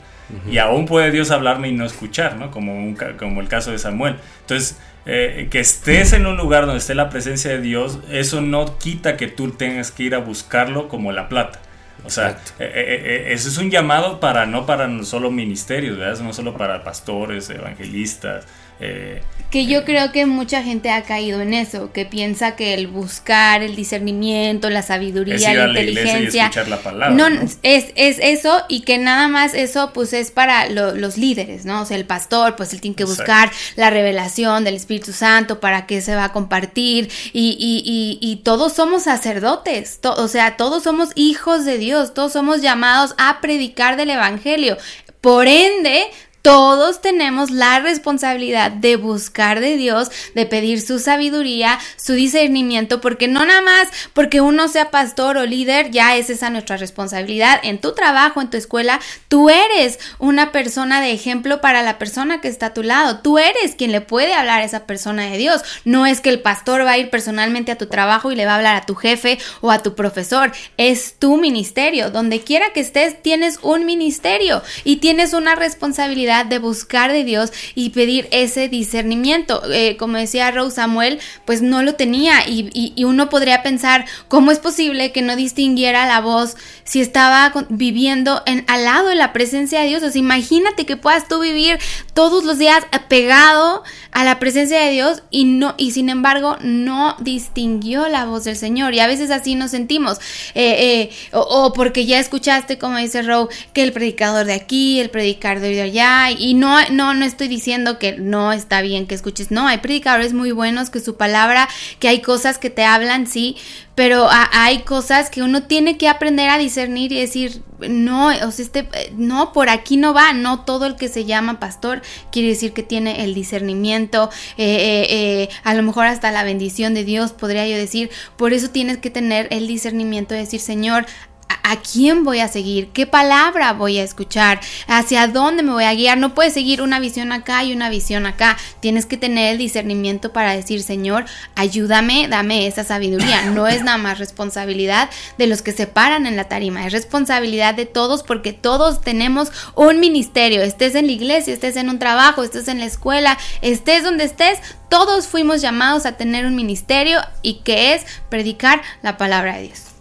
Y aún puede Dios hablarme y no escuchar, ¿no? Como, un como el caso de Samuel. Entonces, eh, que estés en un lugar donde esté la presencia de Dios, eso no quita que tú tengas que ir a buscarlo como la plata. O sea, Exacto. eh, eh, eh, eso es un llamado para no para solo ministerios, ¿verdad? No solo para pastores, evangelistas. eh, Que yo creo que mucha gente ha caído en eso, que piensa que el buscar el discernimiento, la sabiduría, Es ir la a la y inteligencia, escuchar la palabra, no, ¿no? es, es eso y que nada más eso pues es para lo- los líderes, ¿no? O sea, el pastor pues él tiene que Exacto. buscar la revelación del Espíritu Santo para qué se va a compartir y, y- y- y todos somos sacerdotes, to- o sea, todos somos hijos de Dios, todos somos llamados a predicar del Evangelio. Por ende, todos tenemos la responsabilidad de buscar de Dios, de pedir su sabiduría, su discernimiento, porque no nada más porque uno sea pastor o líder, ya es esa nuestra responsabilidad. En tu trabajo, en tu escuela, tú eres una persona de ejemplo para la persona que está a tu lado. Tú eres quien le puede hablar a esa persona de Dios. No es que el pastor va a ir personalmente a tu trabajo y le va a hablar a tu jefe o a tu profesor. Es tu ministerio. Donde quiera que estés, tienes un ministerio y tienes una responsabilidad de buscar de Dios y pedir ese discernimiento. Eh, como decía Rose Samuel, pues no lo tenía y, y- uno podría pensar, ¿cómo es posible que no distinguiera la voz si estaba viviendo en, al lado de la presencia de Dios? O sea, imagínate que puedas tú vivir todos los días pegado a la presencia de Dios y no y sin embargo no distinguió la voz del Señor y a veces así nos sentimos eh, eh, o, o porque ya escuchaste como dice Rowe que el predicador de aquí el predicador de allá y no no no estoy diciendo que no está bien que escuches no hay predicadores muy buenos que su palabra que hay cosas que te hablan sí pero hay cosas que uno tiene que aprender a discernir y decir, no, o sea, este, no, por aquí no va, no todo el que se llama pastor quiere decir que tiene el discernimiento, eh, eh, eh, a lo mejor hasta la bendición de Dios, podría yo decir, por eso tienes que tener el discernimiento de decir, Señor, ¿A quién voy a seguir? ¿Qué palabra voy a escuchar? ¿Hacia dónde me voy a guiar? No puedes seguir una visión acá y una visión acá. Tienes que tener el discernimiento para decir, Señor, ayúdame, dame esa sabiduría. No es nada más responsabilidad de los que se paran en la tarima, es responsabilidad de todos porque todos tenemos un ministerio. Estés en la iglesia, estés en un trabajo, estés en la escuela, estés donde estés, todos fuimos llamados a tener un ministerio y que es predicar la palabra de Dios.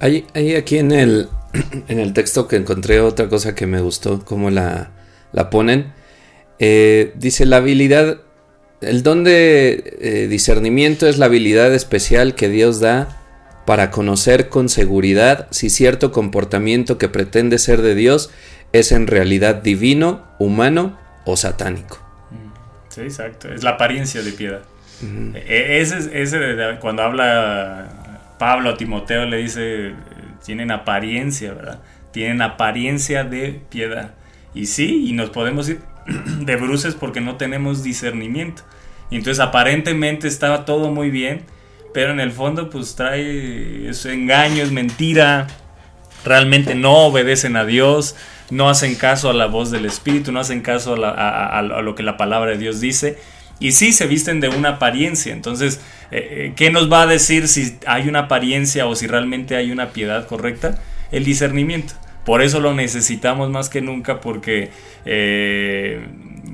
Hay, hay aquí en el, en el texto que encontré otra cosa que me gustó, cómo la, la ponen. Eh, dice la habilidad, el don de eh, discernimiento es la habilidad especial que Dios da para conocer con seguridad si cierto comportamiento que pretende ser de Dios es en realidad divino, humano o satánico. Sí, exacto. Es la apariencia de piedad. E- Ese, es- ese de- de- cuando habla Pablo a Timoteo le dice, tienen apariencia, ¿verdad? Tienen apariencia de piedad. Y sí, y nos podemos ir de bruces porque no tenemos discernimiento. Y entonces aparentemente estaba todo muy bien, pero en el fondo pues trae es engaño, es mentira, realmente no obedecen a Dios, no hacen caso a la voz del Espíritu, no hacen caso a- a lo que la palabra de Dios dice. Y sí se visten de una apariencia. Entonces, eh, eh, ¿qué nos va a decir si hay una apariencia o si realmente hay una piedad correcta? El discernimiento. Por eso lo necesitamos más que nunca porque eh,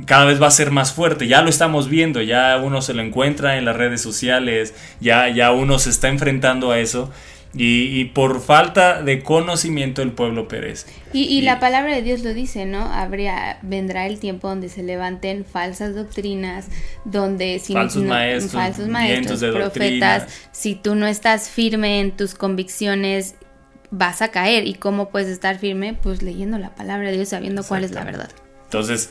cada vez va a ser más fuerte. Ya lo estamos viendo, ya uno se lo encuentra en las redes sociales, ya, ya uno se está enfrentando a eso. Y, y por falta de conocimiento el pueblo perece. Y, y la palabra de Dios lo dice, ¿no? Habría, vendrá el tiempo donde se levanten falsas doctrinas, donde si Falsos no- maestros, falsos maestros, de profetas, doctrina. si tú no estás firme en tus convicciones, vas a caer. ¿Y cómo puedes estar firme? Pues leyendo la palabra de Dios, sabiendo cuál es la verdad. Entonces,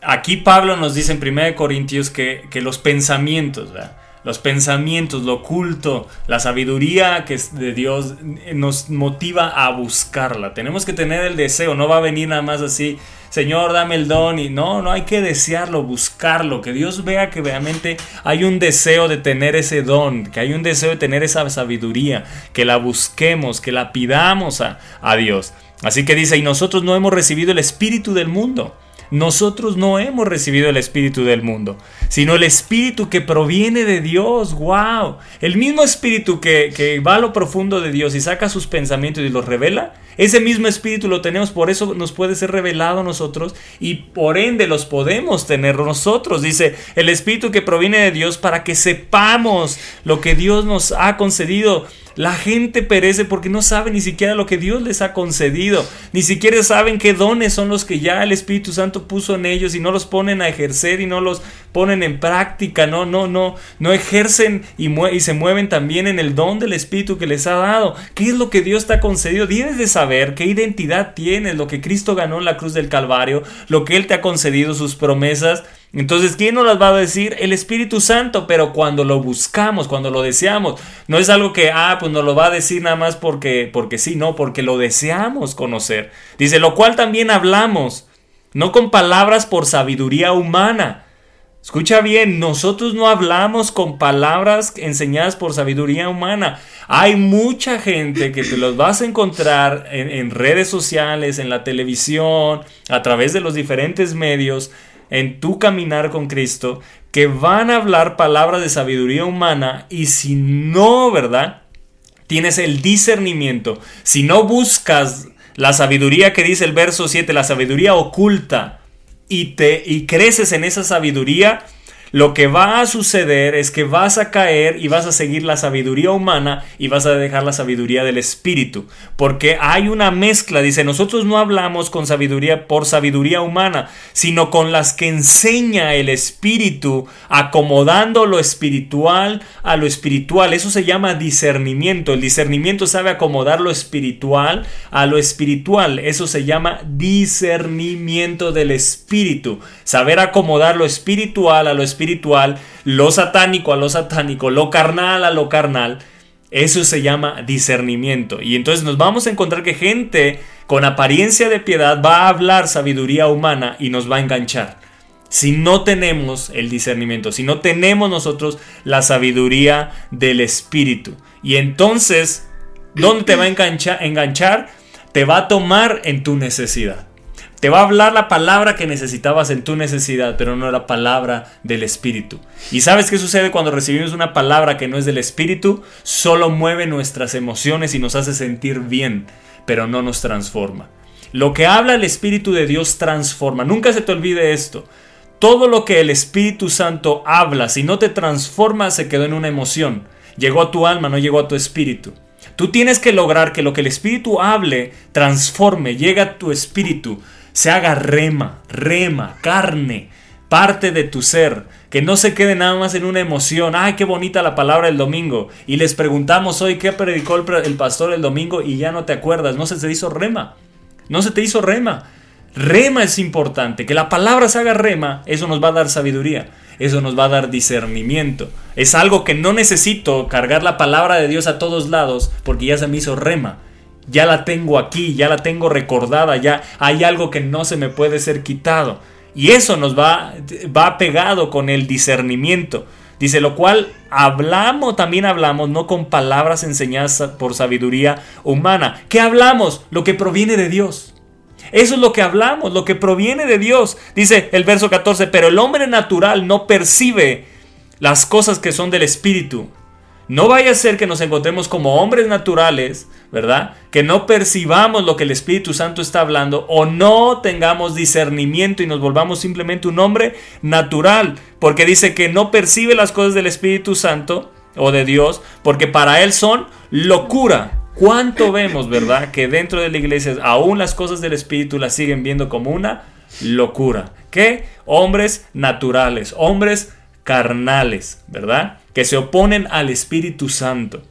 aquí Pablo nos dice en 1 Corintios que, que los pensamientos, ¿verdad? Los pensamientos, lo oculto, la sabiduría que es de Dios eh, nos motiva a buscarla. Tenemos que tener el deseo, no va a venir nada más así, Señor, dame el don y no, no hay que desearlo, buscarlo, que Dios vea que realmente hay un deseo de tener ese don, que hay un deseo de tener esa sabiduría, que la busquemos, que la pidamos a, a Dios. Así que dice, y nosotros no hemos recibido el espíritu del mundo. Nosotros no hemos recibido el espíritu del mundo, sino el espíritu que proviene de Dios. ¡Wow! El mismo espíritu que, que va a lo profundo de Dios y saca sus pensamientos y los revela. Ese mismo espíritu lo tenemos, por eso nos puede ser revelado a nosotros y por ende los podemos tener nosotros. Dice el espíritu que proviene de Dios para que sepamos lo que Dios nos ha concedido. La gente perece porque no sabe ni siquiera lo que Dios les ha concedido, ni siquiera saben qué dones son los que ya el Espíritu Santo puso en ellos y no los ponen a ejercer y no los ponen en práctica, no, no, no, no ejercen y, se mueven también en el don del Espíritu que les ha dado. ¿Qué es lo que Dios te ha concedido? Debes de saber qué identidad tienes, lo que Cristo ganó en la cruz del Calvario, lo que Él te ha concedido, sus promesas. Entonces, ¿quién nos las va a decir? El Espíritu Santo, pero cuando lo buscamos, cuando lo deseamos, no es algo que, ah, pues nos lo va a decir nada más porque, porque sí, no, porque lo deseamos conocer. Dice, lo cual también hablamos, no con palabras por sabiduría humana. Escucha bien, nosotros no hablamos con palabras enseñadas por sabiduría humana. Hay mucha gente que te los vas a encontrar en, en redes sociales, en la televisión, a través de los diferentes medios, en tu caminar con Cristo, que van a hablar palabras de sabiduría humana y si no, ¿verdad? Tienes el discernimiento, si no buscas la sabiduría que dice el verso 7, la sabiduría oculta, y, te, y creces en esa sabiduría, lo que va a suceder es que vas a caer y vas a seguir la sabiduría humana y vas a dejar la sabiduría del espíritu. Porque hay una mezcla, dice, nosotros no hablamos con sabiduría por sabiduría humana, sino con las que enseña el espíritu, acomodando lo espiritual a lo espiritual. Eso se llama discernimiento. El discernimiento sabe acomodar lo espiritual a lo espiritual. Eso se llama discernimiento del espíritu. Saber acomodar lo espiritual a lo espiritual, lo satánico a lo satánico, lo carnal a lo carnal. Eso se llama discernimiento. Y entonces nos vamos a encontrar que gente con apariencia de piedad va a hablar sabiduría humana y nos va a enganchar. Si no tenemos el discernimiento, si no tenemos nosotros la sabiduría del Espíritu. Y entonces ¿Dónde te va a engancha- enganchar? Te va a tomar en tu necesidad. Te va a hablar la palabra que necesitabas en tu necesidad, pero no la palabra del Espíritu. ¿Y sabes qué sucede cuando recibimos una palabra que no es del Espíritu? Solo mueve nuestras emociones y nos hace sentir bien, pero no nos transforma. Lo que habla el Espíritu de Dios transforma. Nunca se te olvide esto. Todo lo que el Espíritu Santo habla, si no te transforma, se quedó en una emoción. Llegó a tu alma, no llegó a tu espíritu. Tú tienes que lograr que lo que el Espíritu hable transforme, llegue a tu espíritu, se haga rema, rema, carne, parte de tu ser, que no se quede nada más en una emoción. Ay, qué bonita la palabra del domingo. Y les preguntamos hoy qué predicó el, pre- el pastor el domingo y ya no te acuerdas, no se te hizo rema. No se te hizo rema. Rema es importante. Que la palabra se haga rema, eso nos va a dar sabiduría. Eso nos va a dar discernimiento. Es algo que no necesito cargar la palabra de Dios a todos lados porque ya se me hizo rema. Ya la tengo aquí, ya la tengo recordada, ya hay algo que no se me puede ser quitado. Y eso nos va, va pegado con el discernimiento. Dice, lo cual hablamos, también hablamos, no con palabras enseñadas por sabiduría humana. ¿Qué hablamos? Lo que proviene de Dios. Eso es lo que hablamos, lo que proviene de Dios. Dice el verso 14, pero el hombre natural no percibe las cosas que son del Espíritu. No vaya a ser que nos encontremos como hombres naturales, ¿verdad? Que no percibamos lo que el Espíritu Santo está hablando o no tengamos discernimiento y nos volvamos simplemente un hombre natural, porque dice que no percibe las cosas del Espíritu Santo o de Dios, porque para él son locura. ¿Cuánto vemos, verdad? Que dentro de la iglesia aún las cosas del Espíritu las siguen viendo como una locura. ¿Qué? Hombres naturales, hombres carnales, ¿verdad? Que se oponen al Espíritu Santo.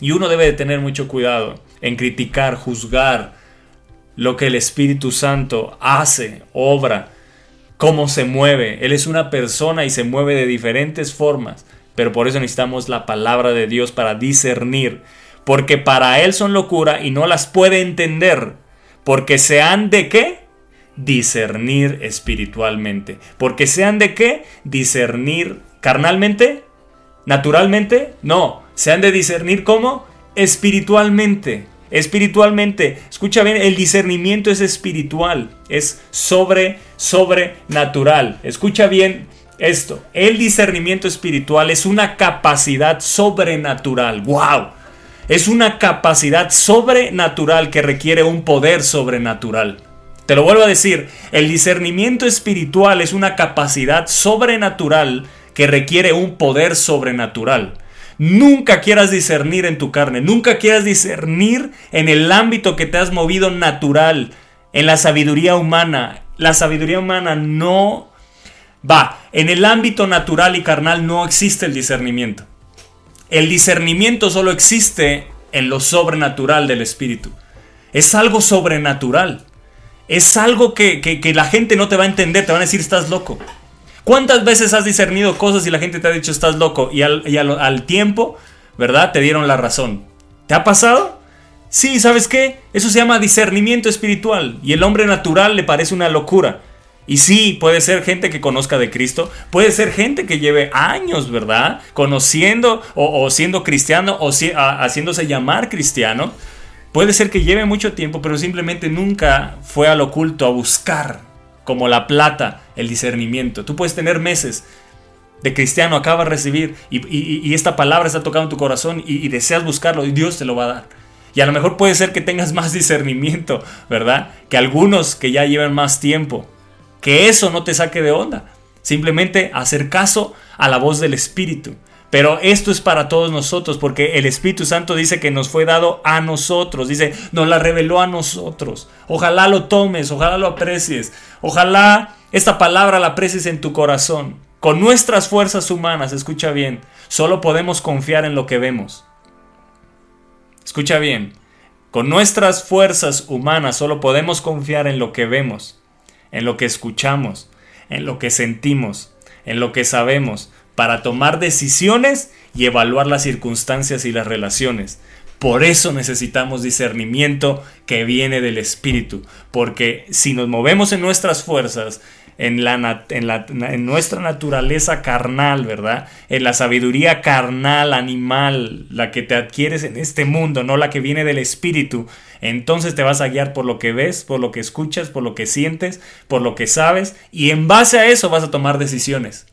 Y uno debe de tener mucho cuidado en criticar, juzgar lo que el Espíritu Santo hace, obra, cómo se mueve. Él es una persona y se mueve de diferentes formas, pero por eso necesitamos la palabra de Dios para discernir, porque para Él son locura y no las puede entender, porque se han de qué? Discernir espiritualmente. Porque se han de qué? Discernir carnalmente, naturalmente, no, se han de discernir como espiritualmente. Espiritualmente, escucha bien, el discernimiento es espiritual, es sobre, sobrenatural. Escucha bien esto, el discernimiento espiritual es una capacidad sobrenatural. ¡Wow! Es una capacidad sobrenatural que requiere un poder sobrenatural. Te lo vuelvo a decir, el discernimiento espiritual es una capacidad sobrenatural que requiere un poder sobrenatural. Nunca quieras discernir en tu carne, nunca quieras discernir en el ámbito que te has movido natural, en la sabiduría humana. La sabiduría humana no va, en el ámbito natural y carnal no existe el discernimiento. El discernimiento solo existe en lo sobrenatural del espíritu. Es algo sobrenatural. Es algo que, que- que la gente no te va a entender, te van a decir estás loco. ¿Cuántas veces has discernido cosas y la gente te ha dicho estás loco y al, al- tiempo, ¿verdad? Te dieron la razón. ¿Te ha pasado? Sí, ¿sabes qué? Eso se llama discernimiento espiritual y el hombre natural le parece una locura. Y sí, puede ser gente que conozca de Cristo, puede ser gente que lleve años, ¿verdad? Conociendo o, siendo cristiano o haciéndose llamar cristiano. Puede ser que lleve mucho tiempo, pero simplemente nunca fue al oculto a buscar, como la plata, el discernimiento. Tú puedes tener meses de cristiano, acabas de recibir y, esta palabra está tocando tu corazón y deseas buscarlo y Dios te lo va a dar. Y a lo mejor puede ser que tengas más discernimiento, ¿verdad? Que algunos que ya llevan más tiempo. Que eso no te saque de onda. Simplemente hacer caso a la voz del Espíritu. Pero esto es para todos nosotros porque el Espíritu Santo dice que nos fue dado a nosotros. Dice, nos la reveló a nosotros. Ojalá lo tomes, ojalá lo aprecies. Ojalá esta palabra la aprecies en tu corazón. Con nuestras fuerzas humanas, escucha bien, solo podemos confiar en lo que vemos. Escucha bien, con nuestras fuerzas humanas solo podemos confiar en lo que vemos, en lo que escuchamos, en lo que sentimos, en lo que sabemos, para tomar decisiones y evaluar las circunstancias y las relaciones. Por eso necesitamos discernimiento que viene del Espíritu, porque si nos movemos en nuestras fuerzas, en, la, en, la- en nuestra naturaleza carnal, ¿verdad? En la sabiduría carnal, animal, la que te adquieres en este mundo, no la que viene del espíritu, entonces te vas a guiar por lo que ves, por lo que escuchas, por lo que sientes, por lo que sabes, y en base a eso vas a tomar decisiones.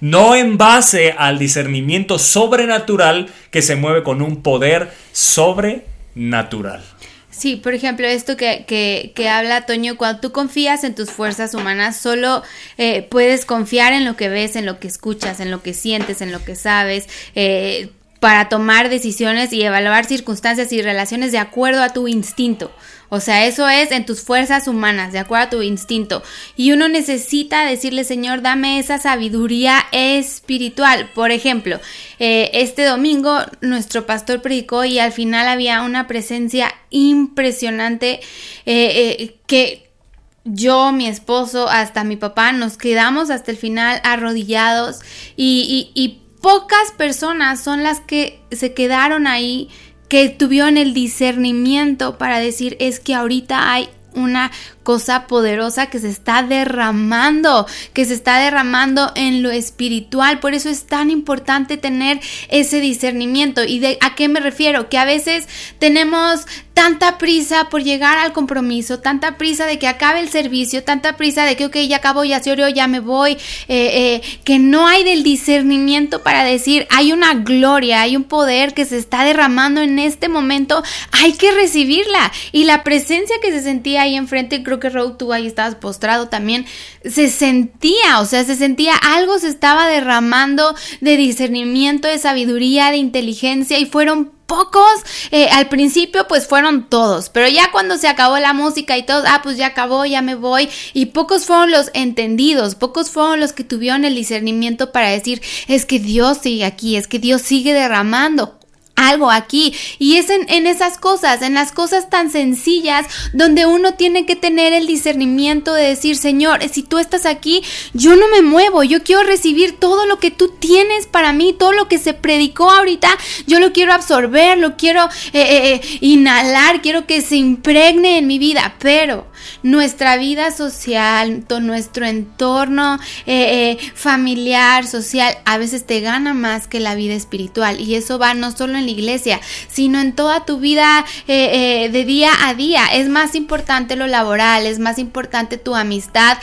No en base al discernimiento sobrenatural que se mueve con un poder sobrenatural. Sí, por ejemplo, esto que, que, que habla Toño, cuando tú confías en tus fuerzas humanas, solo eh, puedes confiar en lo que ves, en lo que escuchas, en lo que sientes, en lo que sabes, eh, para tomar decisiones y evaluar circunstancias y relaciones de acuerdo a tu instinto. O sea, eso es en tus fuerzas humanas, de acuerdo a tu instinto. Y uno necesita decirle, Señor, dame esa sabiduría espiritual. Por ejemplo, eh, este domingo nuestro pastor predicó y al final había una presencia impresionante eh, eh, que yo, mi esposo, hasta mi papá, nos quedamos hasta el final arrodillados y, y- y pocas personas son las que se quedaron ahí, que tuvieron el discernimiento para decir es que ahorita hay una cosa poderosa que se está derramando, que se está derramando en lo espiritual. Por eso es tan importante tener ese discernimiento. ¿Y de a qué me refiero? Que a veces tenemos tanta prisa por llegar al compromiso, tanta prisa de que acabe el servicio, tanta prisa de que, ok, ya acabó, ya se ya me voy, eh, eh, que no hay del discernimiento para decir, hay una gloria, hay un poder que se está derramando en este momento, hay que recibirla. Y la presencia que se sentía ahí enfrente, creo que Raúl, tú ahí estabas postrado también, se sentía, o sea, se sentía algo se estaba derramando de discernimiento, de sabiduría, de inteligencia y fueron pocos, eh, al principio pues fueron todos, pero ya cuando se acabó la música y todo, ah, pues ya acabó, ya me voy, y pocos fueron los entendidos, pocos fueron los que tuvieron el discernimiento para decir, es que Dios sigue aquí, es que Dios sigue derramando algo aquí. Y es en, esas cosas, en las cosas tan sencillas, donde uno tiene que tener el discernimiento de decir, Señor, si tú estás aquí, yo no me muevo, yo quiero recibir todo lo que tú tienes para mí, todo lo que se predicó ahorita, yo lo quiero absorber, lo quiero eh, eh, inhalar, quiero que se impregne en mi vida, pero nuestra vida social, nuestro entorno eh, familiar, social, a veces te gana más que la vida espiritual. Y eso va no solo en la iglesia, sino en toda tu vida eh, eh, de día a día. Es más importante lo laboral, es más importante tu amistad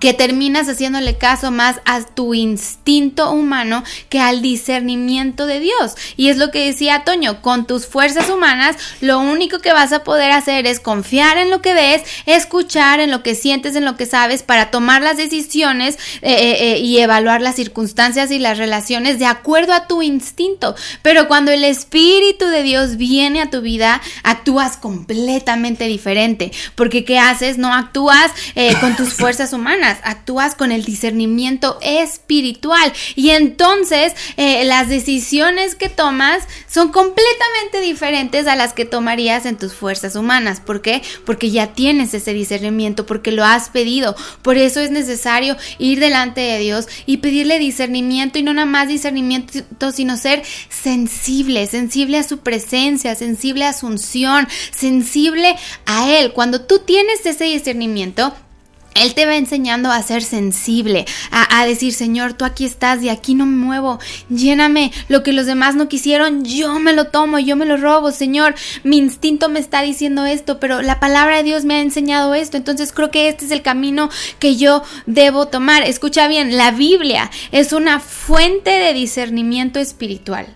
que terminas haciéndole caso más a tu instinto humano que al discernimiento de Dios. Y es lo que decía Toño, con tus fuerzas humanas lo único que vas a poder hacer es confiar en lo que ves, escuchar en lo que sientes, en lo que sabes, para tomar las decisiones eh, eh, y evaluar las circunstancias y las relaciones de acuerdo a tu instinto. Pero cuando el Espíritu de Dios viene a tu vida, actúas completamente diferente. Porque ¿qué haces? No actúas eh, con tus fuerzas humanas actúas con el discernimiento espiritual y entonces eh, las decisiones que tomas son completamente diferentes a las que tomarías en tus fuerzas humanas. ¿Por qué? Porque ya tienes ese discernimiento, porque lo has pedido. Por eso es necesario ir delante de Dios y pedirle discernimiento y no nada más discernimiento, sino ser sensible, sensible a su presencia, sensible a su unción, sensible a Él. Cuando tú tienes ese discernimiento, él te va enseñando a ser sensible, a, decir, Señor, tú aquí estás y aquí no me muevo, lléname, lo que los demás no quisieron, yo me lo tomo, yo me lo robo, Señor, mi instinto me está diciendo esto, pero la palabra de Dios me ha enseñado esto, entonces creo que este es el camino que yo debo tomar. Escucha bien, la Biblia es una fuente de discernimiento espiritual.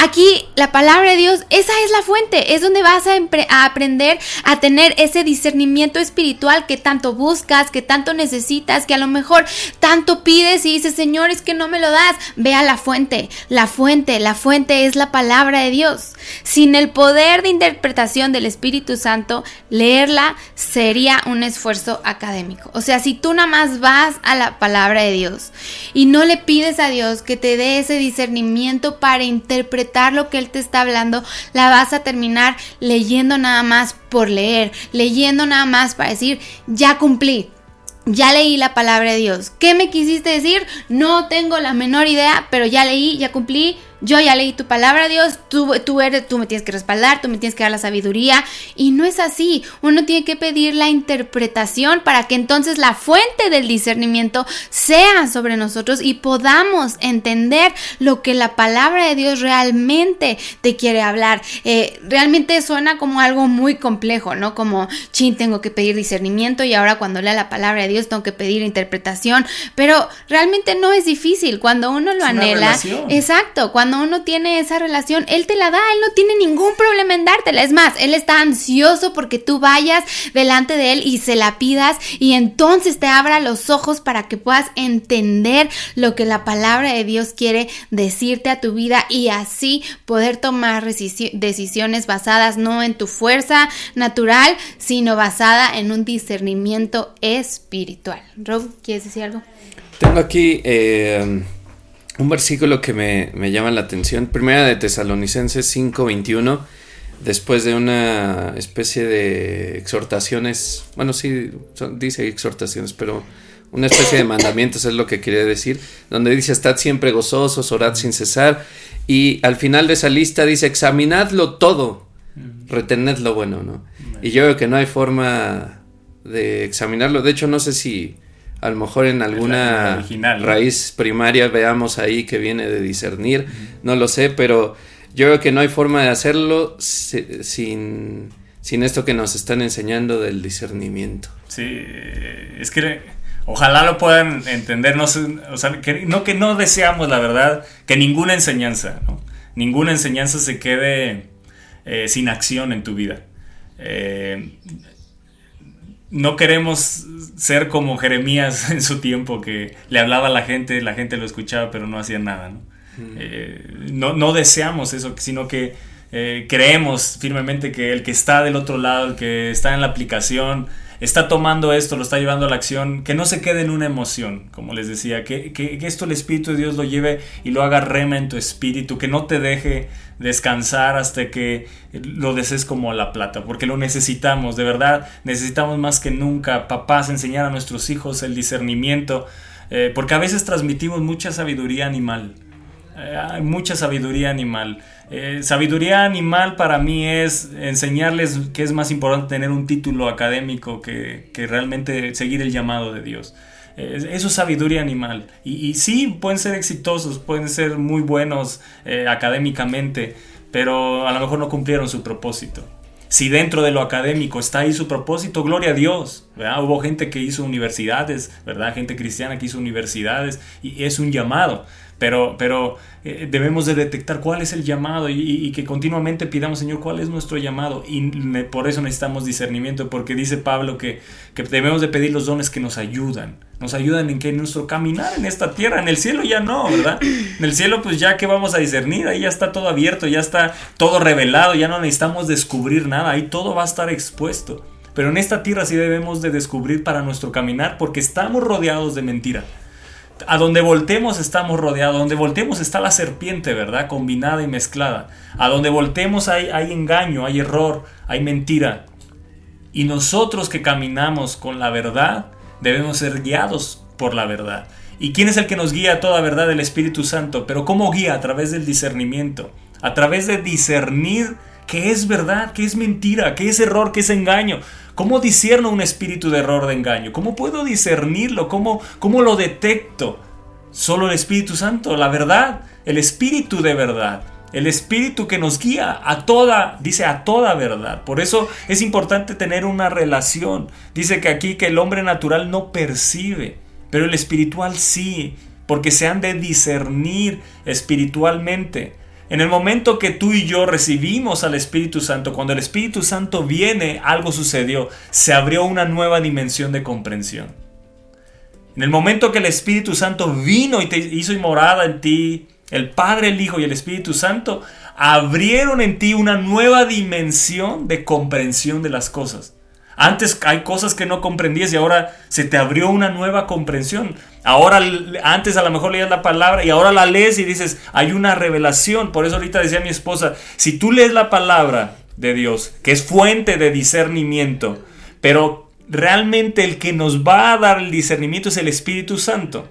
Aquí la palabra de Dios, esa es la fuente, es donde vas a, aprender a tener ese discernimiento espiritual que tanto buscas, que tanto necesitas, que a lo mejor tanto pides y dices, Señor, es que no me lo das. Ve a la fuente, la fuente, la fuente es la palabra de Dios. Sin el poder de interpretación del Espíritu Santo, leerla sería un esfuerzo académico. O sea, si tú nada más vas a la palabra de Dios y no le pides a Dios que te dé ese discernimiento para interpretar lo que Él te está hablando, la vas a terminar leyendo nada más por leer, leyendo nada más para decir, ya cumplí. Ya leí la palabra de Dios. ¿Qué me quisiste decir? No tengo la menor idea, pero ya leí, ya cumplí, yo ya leí tu palabra, Dios, tú, tú, eres, tú me tienes que respaldar, tú me tienes que dar la sabiduría. Y no es así. Uno tiene que pedir la interpretación para que entonces la fuente del discernimiento sea sobre nosotros y podamos entender lo que la palabra de Dios realmente te quiere hablar. Eh, realmente suena como algo muy complejo, ¿no? Como, chin, tengo que pedir discernimiento y ahora cuando lea la palabra de Dios tengo que pedir interpretación. Pero realmente no es difícil. Cuando uno lo Es anhela, exacto, cuando uno tiene esa relación, Él te la da, Él no tiene ningún problema en dártela. Es más, Él está ansioso porque tú vayas delante de Él y se la pidas y entonces te abra los ojos para que puedas entender lo que la palabra de Dios quiere decirte a tu vida y así poder tomar decisi- decisiones basadas no en tu fuerza natural, sino basada en un discernimiento espiritual. Rob, ¿quieres decir algo? Tengo aquí eh, un versículo que me, me llama la atención. Primera de Tesalonicenses 5:21. Después de una especie de exhortaciones, bueno, sí, son- dice exhortaciones, pero una especie de mandamientos es lo que quiere decir, donde dice, estad siempre gozosos, orad sin cesar, y al final de esa lista dice, examinadlo todo, retened lo bueno, ¿no? Y yo creo que no hay forma de examinarlo, de hecho no sé si a lo mejor en alguna original, ¿no? raíz primaria veamos ahí que viene de discernir, no lo sé, pero yo creo que no hay forma de hacerlo si- sin, sin esto que nos están enseñando del discernimiento. Sí, es que ojalá lo puedan entender, no, o sea, que, no que no deseamos, la verdad, que ninguna enseñanza, ¿no? ninguna enseñanza se quede eh, sin acción en tu vida. Eh, no queremos ser como Jeremías en su tiempo, que le hablaba a la gente, la gente lo escuchaba, pero no hacía nada. ¿no? Eh, no, no deseamos eso, sino que eh, creemos firmemente que el que está del otro lado, el que está en la aplicación, está tomando esto, lo está llevando a la acción, que no se quede en una emoción, como les decía, que, que- esto el Espíritu de Dios lo lleve y lo haga rema en tu espíritu, que no te deje descansar hasta que lo desees como la plata, porque lo necesitamos, de verdad, necesitamos más que nunca, papás, enseñar a nuestros hijos el discernimiento, eh, porque a veces transmitimos mucha sabiduría animal. Eh, mucha sabiduría animal. Eh, sabiduría animal para mí es enseñarles que es más importante tener un título académico que, que realmente seguir el llamado de Dios. Eh, eso es sabiduría animal. Y, y sí, pueden ser exitosos, pueden ser muy buenos eh, académicamente, pero a lo mejor no cumplieron su propósito. Si dentro de lo académico está ahí su propósito, gloria a Dios. ¿verdad? Hubo gente que hizo universidades, ¿verdad? Gente cristiana que hizo universidades y es un llamado. Pero, pero eh, debemos de detectar cuál es el llamado y, que continuamente pidamos, Señor, cuál es nuestro llamado. Y por eso necesitamos discernimiento, porque dice Pablo que, que debemos de pedir los dones que nos ayudan. Nos ayudan en nuestro caminar en esta tierra, en el cielo ya no, ¿verdad? En el cielo pues ya que vamos a discernir, ahí ya está todo abierto, ya está todo revelado, ya no necesitamos descubrir nada, ahí todo va a estar expuesto. Pero en esta tierra sí debemos de descubrir para nuestro caminar porque estamos rodeados de mentira. A donde voltemos estamos rodeados, a donde voltemos está la serpiente, ¿verdad? Combinada y mezclada. A donde voltemos hay, hay engaño, hay error, hay mentira. Y nosotros que caminamos con la verdad debemos ser guiados por la verdad. ¿Y quién es el que nos guía a toda verdad? El Espíritu Santo. Pero ¿cómo guía? A través del discernimiento. A través de discernir qué es verdad, qué es mentira, qué es error, qué es engaño. ¿Cómo discierno un espíritu de error, de engaño? ¿Cómo puedo discernirlo? ¿Cómo, cómo lo detecto? Solo el Espíritu Santo, la verdad, el Espíritu de verdad. El Espíritu que nos guía a toda, dice a toda verdad. Por eso es importante tener una relación. Dice que aquí que el hombre natural no percibe, pero el espiritual sí, porque se han de discernir espiritualmente. En el momento que tú y yo recibimos al Espíritu Santo, cuando el Espíritu Santo viene, algo sucedió. Se abrió una nueva dimensión de comprensión. En el momento que el Espíritu Santo vino y te hizo morada en ti, el Padre, el Hijo y el Espíritu Santo abrieron en ti una nueva dimensión de comprensión de las cosas. Antes hay cosas que no comprendías y ahora se te abrió una nueva comprensión. Ahora, antes a lo mejor leías la palabra y ahora la lees y dices, hay una revelación. Por eso ahorita decía mi esposa, si tú lees la palabra de Dios, que es fuente de discernimiento, pero realmente el que nos va a dar el discernimiento es el Espíritu Santo.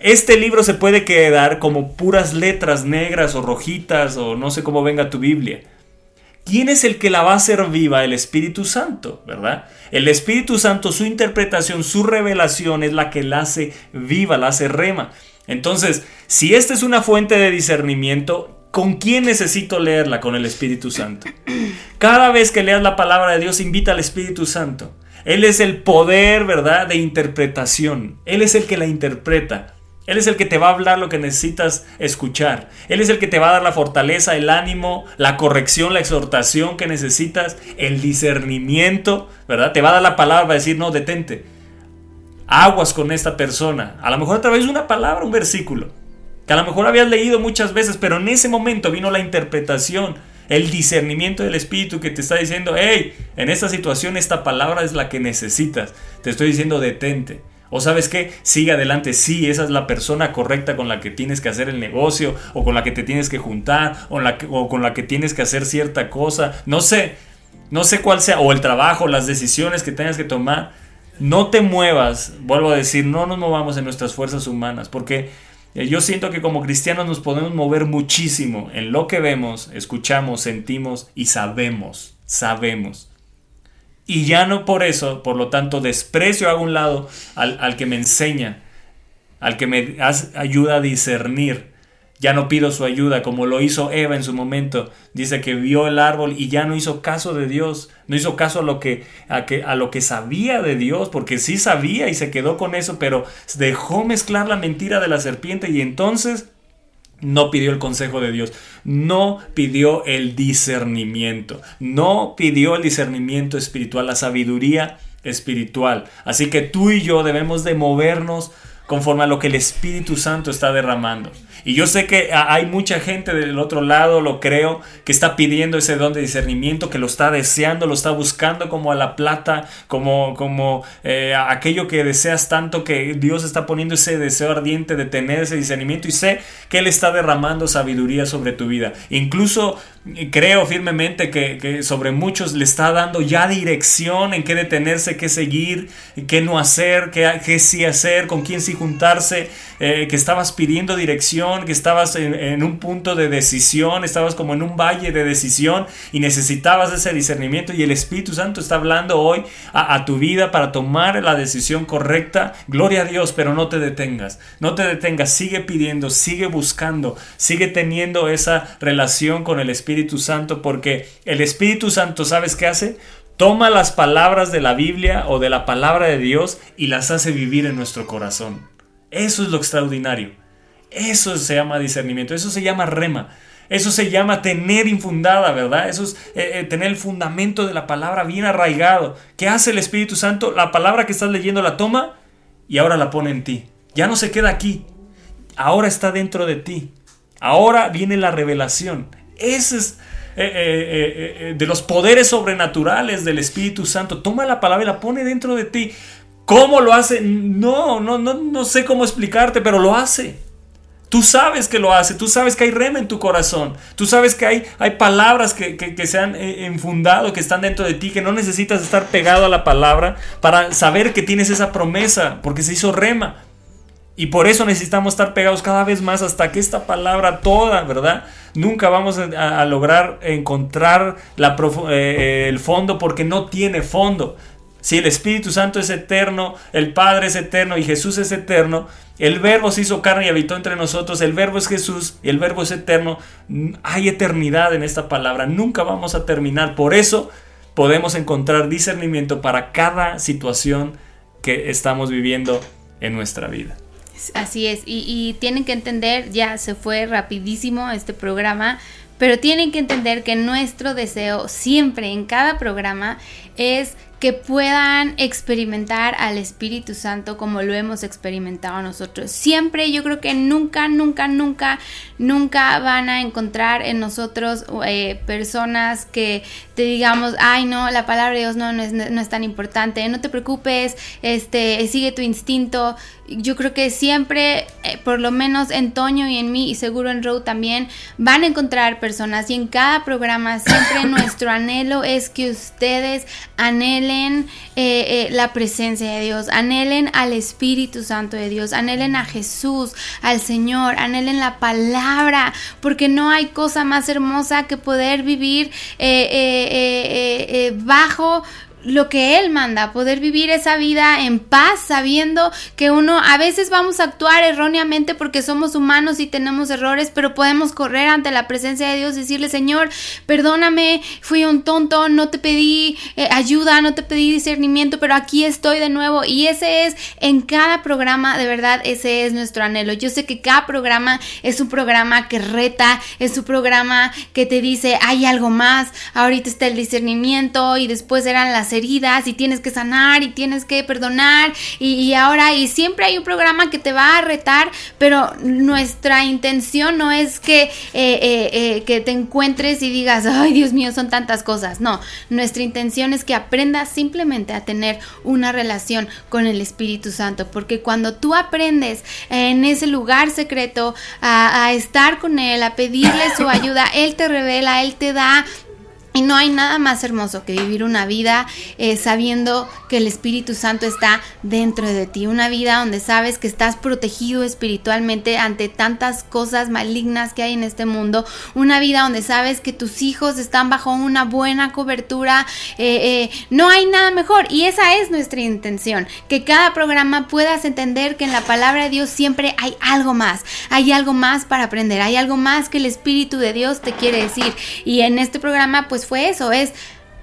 Este libro se puede quedar como puras letras negras o rojitas o no sé cómo venga tu Biblia. ¿Quién es el que la va a hacer viva? El Espíritu Santo, ¿verdad? El Espíritu Santo, su interpretación, su revelación es la que la hace viva, la hace rema. Entonces, si esta es una fuente de discernimiento, ¿con quién necesito leerla? Con el Espíritu Santo. Cada vez que leas la palabra de Dios, invita al Espíritu Santo. Él es el poder, ¿verdad?, de interpretación. Él es el que la interpreta. Él es el que te va a hablar lo que necesitas escuchar. Él es el que te va a dar la fortaleza, el ánimo, la corrección, la exhortación que necesitas, el discernimiento, ¿verdad? Te va a dar la palabra para decir, no, detente. Aguas con esta persona. A lo mejor a través de una palabra, un versículo. Que a lo mejor habías leído muchas veces, pero en ese momento vino la interpretación, el discernimiento del Espíritu que te está diciendo, hey, en esta situación esta palabra es la que necesitas. Te estoy diciendo, detente. O sabes qué, sigue adelante, sí, esa es la persona correcta con la que tienes que hacer el negocio, o con la que te tienes que juntar, o, con la que tienes que hacer cierta cosa, no sé, no sé cuál sea, o el trabajo, las decisiones que tengas que tomar. No te muevas, vuelvo a decir, no nos movamos en nuestras fuerzas humanas, porque eh, yo siento que como cristianos nos podemos mover muchísimo en lo que vemos, escuchamos, sentimos y sabemos, sabemos. Y ya no por eso, por lo tanto, desprecio a un lado al, al que me enseña, al que me ayuda a discernir. Ya no pido su ayuda como lo hizo Eva en su momento. Dice que vio el árbol y ya no hizo caso de Dios. No hizo caso a lo que, a que, a lo que sabía de Dios, porque sí sabía y se quedó con eso, pero dejó mezclar la mentira de la serpiente y entonces no pidió el consejo de Dios, no pidió el discernimiento, no pidió el discernimiento espiritual, la sabiduría espiritual. Así que tú y yo debemos de movernos conforme a lo que el Espíritu Santo está derramando. Y yo sé que hay mucha gente del otro lado, lo creo, que está pidiendo ese don de discernimiento, que lo está deseando, lo está buscando como a la plata, como, como eh, aquello que deseas tanto, que Dios está poniendo ese deseo ardiente de tener ese discernimiento y sé que Él está derramando sabiduría sobre tu vida. Incluso eh, creo firmemente que, que sobre muchos le está dando ya dirección en qué detenerse, qué seguir, qué no hacer, qué, qué sí hacer, con quién sí juntarse, eh, que estabas pidiendo dirección, que estabas en, un punto de decisión, estabas como en un valle de decisión y necesitabas ese discernimiento y el Espíritu Santo está hablando hoy a, a tu vida para tomar la decisión correcta. Gloria a Dios, pero no te detengas, no te detengas, sigue pidiendo, sigue buscando, sigue teniendo esa relación con el Espíritu Santo porque el Espíritu Santo, ¿sabes qué hace? Toma las palabras de la Biblia o de la palabra de Dios y las hace vivir en nuestro corazón. Eso es lo extraordinario. Eso se llama discernimiento, eso se llama rema. Eso se llama tener infundada, ¿verdad? Eso es eh, eh, tener el fundamento de la palabra bien arraigado. ¿Qué hace el Espíritu Santo? La palabra que estás leyendo la toma y ahora la pone en ti. Ya no se queda aquí. Ahora está dentro de ti. Ahora viene la revelación. Ese es eh, de los poderes sobrenaturales del Espíritu Santo. Toma la palabra y la pone dentro de ti. ¿Cómo lo hace? No, no, no, no sé cómo explicarte, pero lo hace. Tú sabes que lo hace, tú sabes que hay rema en tu corazón, tú sabes que hay, hay palabras que, que- se han eh, enfundado, que están dentro de ti, que no necesitas estar pegado a la palabra para saber que tienes esa promesa, porque se hizo rema. Y por eso necesitamos estar pegados cada vez más hasta que esta palabra toda, ¿verdad? Nunca vamos a, lograr encontrar la eh, eh, el fondo porque no tiene fondo. Si el Espíritu Santo es eterno, el Padre es eterno y Jesús es eterno, el Verbo se hizo carne y habitó entre nosotros, el Verbo es Jesús y el Verbo es eterno, hay eternidad en esta palabra, nunca vamos a terminar. Por eso podemos encontrar discernimiento para cada situación que estamos viviendo en nuestra vida. Así es, y, y tienen que entender, ya se fue rapidísimo este programa, pero tienen que entender que nuestro deseo siempre en cada programa es que puedan experimentar al Espíritu Santo como lo hemos experimentado nosotros. Siempre yo creo que nunca, nunca, nunca, nunca van a encontrar en nosotros eh, personas que te digamos, ay no, la palabra de Dios no, no, es, no es tan importante, no te preocupes, este, sigue tu instinto. Yo creo que siempre, eh, por lo menos en Toño y en mí, y seguro en Row también, van a encontrar personas y en cada programa siempre nuestro anhelo es que ustedes anhelen eh, eh, la presencia de Dios, anhelen al Espíritu Santo de Dios, anhelen a Jesús, al Señor, anhelen la palabra, porque no hay cosa más hermosa que poder vivir eh, bajo lo que Él manda, poder vivir esa vida en paz, sabiendo que uno a veces vamos a actuar erróneamente porque somos humanos y tenemos errores, pero podemos correr ante la presencia de Dios y decirle, Señor, perdóname, fui un tonto, no te pedí eh, ayuda, no te pedí discernimiento, pero aquí estoy de nuevo. Y ese es en cada programa, de verdad, ese es nuestro anhelo. Yo sé que cada programa es un programa que reta, es un programa que te dice, hay algo más, ahorita está el discernimiento y después eran las heridas y tienes que sanar y tienes que perdonar y, y ahora y siempre hay un programa que te va a retar, pero nuestra intención no es que, eh, eh, eh, que te encuentres y digas, ay Dios mío, son tantas cosas. No, nuestra intención es que aprendas simplemente a tener una relación con el Espíritu Santo, porque cuando tú aprendes en ese lugar secreto a, a estar con Él, a pedirle su ayuda, Él te revela, Él te da y no hay nada más hermoso que vivir una vida eh, sabiendo que el Espíritu Santo está dentro de ti. Una vida donde sabes que estás protegido espiritualmente ante tantas cosas malignas que hay en este mundo. Una vida donde sabes que tus hijos están bajo una buena cobertura. Eh, eh, no hay nada mejor. Y esa es nuestra intención. Que cada programa puedas entender que en la palabra de Dios siempre hay algo más. Hay algo más para aprender. Hay algo más que el Espíritu de Dios te quiere decir. Y en este programa pues fue eso, es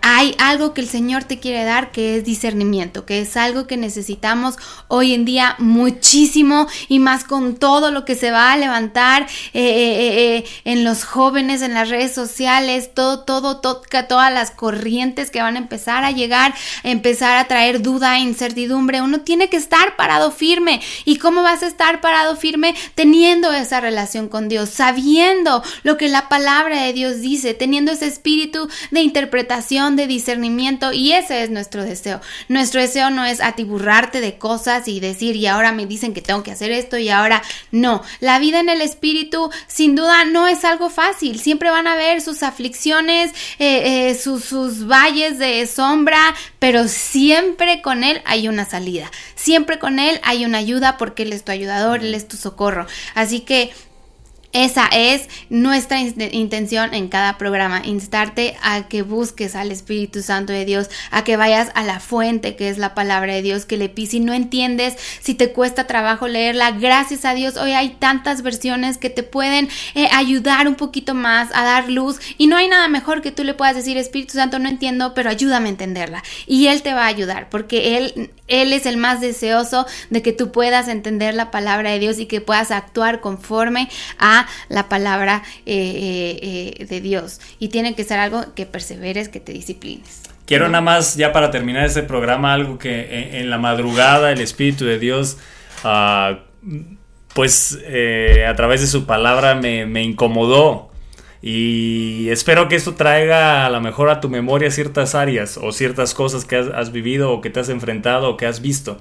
hay algo que el Señor te quiere dar que es discernimiento, que es algo que necesitamos hoy en día muchísimo y más con todo lo que se va a levantar eh, eh, eh, en los jóvenes, en las redes sociales, todo, todo, todas las corrientes que van a empezar a llegar, empezar a traer duda, incertidumbre. Uno tiene que estar parado firme. ¿Y cómo vas a estar parado firme? Teniendo esa relación con Dios, sabiendo lo que la palabra de Dios dice, teniendo ese espíritu de interpretación de discernimiento y ese es nuestro deseo. Nuestro deseo no es atiburrarte de cosas y decir y ahora me dicen que tengo que hacer esto y ahora no. La vida en el espíritu sin duda no es algo fácil. Siempre van a haber sus aflicciones, eh, eh, sus, sus valles de sombra, pero siempre con Él hay una salida. Siempre con Él hay una ayuda porque Él es tu ayudador, Él es tu socorro. Así que esa es nuestra in- intención en cada programa, instarte a que busques al Espíritu Santo de Dios, a que vayas a la fuente que es la palabra de Dios, que le pides. Si no entiendes, si te cuesta trabajo leerla, gracias a Dios, hoy hay tantas versiones que te pueden eh, ayudar un poquito más a dar luz y no hay nada mejor que tú le puedas decir, Espíritu Santo, no entiendo, pero ayúdame a entenderla. Y Él te va a ayudar, porque Él, Él es el más deseoso de que tú puedas entender la palabra de Dios y que puedas actuar conforme a la palabra eh, eh, eh, de Dios. Y tiene que ser algo que perseveres, que te disciplines. Quiero nada más, ya para terminar este programa, algo que en, en la madrugada el Espíritu de Dios, ah, pues eh, a través de su palabra me, me incomodó. Y espero que esto traiga a lo mejor a tu memoria ciertas áreas o ciertas cosas que has, has vivido o que te has enfrentado o que has visto.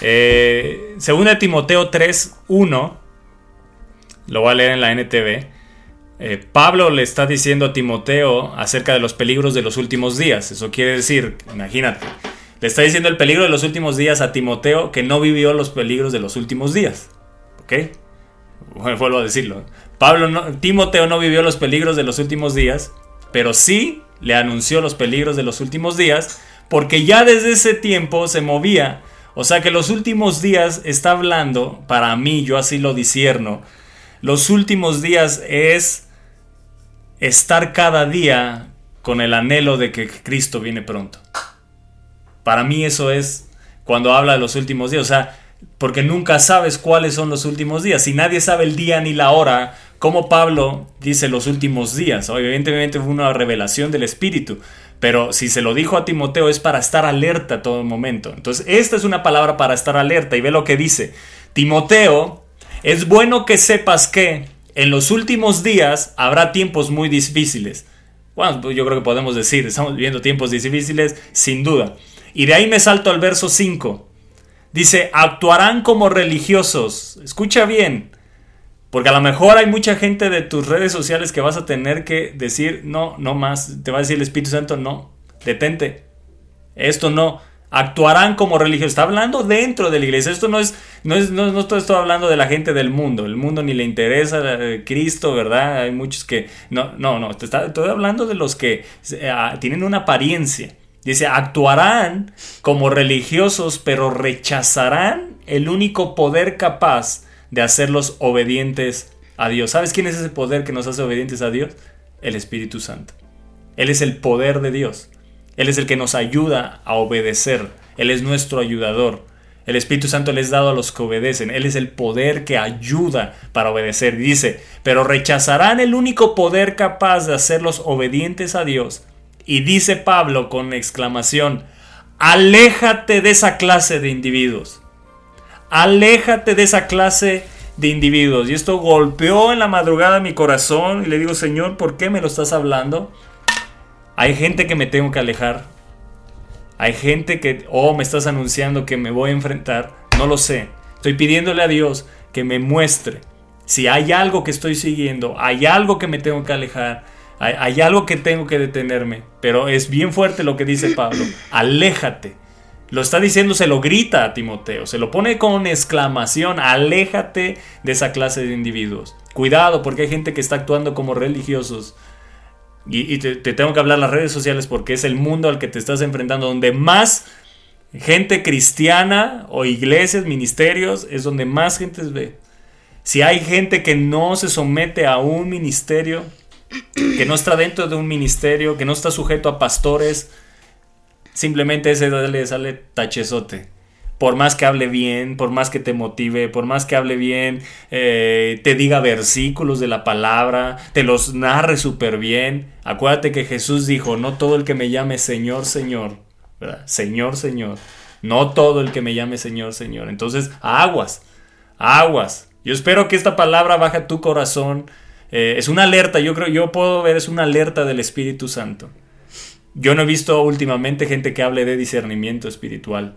Eh, según de Timoteo 3, 1, lo voy a leer en la NTV. Eh, Pablo le está diciendo a Timoteo acerca de los peligros de los últimos días. Eso quiere decir, imagínate, le está diciendo el peligro de los últimos días a Timoteo que no vivió los peligros de los últimos días. ¿Ok? Vuelvo a decirlo. Pablo no, Timoteo no vivió los peligros de los últimos días, pero sí le anunció los peligros de los últimos días, porque ya desde ese tiempo se movía. O sea que los últimos días está hablando, para mí, yo así lo disierno, los últimos días es estar cada día con el anhelo de que Cristo viene pronto. Para mí eso es cuando habla de los últimos días, o sea, porque nunca sabes cuáles son los últimos días. Si nadie sabe el día ni la hora, como Pablo dice los últimos días. Evidentemente fue una revelación del Espíritu, pero si se lo dijo a Timoteo es para estar alerta todo momento. Entonces, esta es una palabra para estar alerta y ve lo que dice. Timoteo, es bueno que sepas que en los últimos días habrá tiempos muy difíciles. Bueno, pues yo creo que podemos decir, estamos viviendo tiempos difíciles, sin duda. Y de ahí me salto al verso 5. Dice, actuarán como religiosos. Escucha bien. Porque a lo mejor hay mucha gente de tus redes sociales que vas a tener que decir, no, no más. Te va a decir el Espíritu Santo, no, detente. Esto no. Actuarán como religiosos. Está hablando dentro de la iglesia. Esto no es, no es, no, no estoy hablando de la gente del mundo. El mundo ni le interesa eh, Cristo, ¿verdad? Hay muchos que. No, no, no. Estoy hablando de los que eh, ah, tienen una apariencia. Dice, actuarán como religiosos, pero rechazarán el único poder capaz de hacerlos obedientes a Dios. ¿Sabes quién es ese poder que nos hace obedientes a Dios? El Espíritu Santo. Él es el poder de Dios. Él es el que nos ayuda a obedecer. Él es nuestro ayudador. El Espíritu Santo le es dado a los que obedecen. Él es el poder que ayuda para obedecer. Dice, pero rechazarán el único poder capaz de hacerlos obedientes a Dios. Y dice Pablo con exclamación, aléjate de esa clase de individuos. Aléjate de esa clase de individuos. Y esto golpeó en la madrugada mi corazón y le digo, Señor, ¿por qué me lo estás hablando? Hay gente que me tengo que alejar. Hay gente que, oh, me estás anunciando que me voy a enfrentar. No lo sé. Estoy pidiéndole a Dios que me muestre si hay algo que estoy siguiendo, hay algo que me tengo que alejar, hay, hay algo que tengo que detenerme. Pero es bien fuerte lo que dice Pablo. Aléjate. Lo está diciendo, se lo grita a Timoteo, se lo pone con exclamación, aléjate de esa clase de individuos. Cuidado porque hay gente que está actuando como religiosos. Y, te tengo que hablar las redes sociales porque es el mundo al que te estás enfrentando, donde más gente cristiana o iglesias, ministerios, es donde más gente ve. Si hay gente que no se somete a un ministerio, que no está dentro de un ministerio, que no está sujeto a pastores, simplemente ese le sale tachezote. Por más que hable bien, por más que te motive, por más que hable bien, eh, te diga versículos de la palabra, te los narre súper bien. Acuérdate que Jesús dijo, no todo el que me llame Señor, Señor, ¿verdad? Señor, Señor. No todo el que me llame Señor, Señor. Entonces, aguas, aguas. Yo espero que esta palabra baje a tu corazón. Eh, es una alerta, yo creo, yo puedo ver, es una alerta del Espíritu Santo. Yo no he visto últimamente gente que hable de discernimiento espiritual.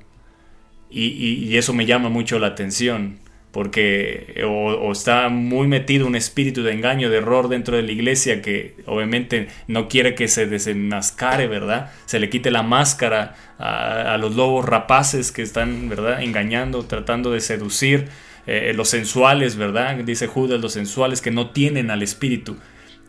Y, y- y eso me llama mucho la atención. Porque o, está muy metido un espíritu de engaño, de error dentro de la iglesia que obviamente no quiere que se desenmascare, ¿verdad? Se le quite la máscara a, los lobos rapaces que están, ¿verdad? Engañando, tratando de seducir. eh, los sensuales, ¿verdad? Dice Judas, los sensuales que no tienen al espíritu.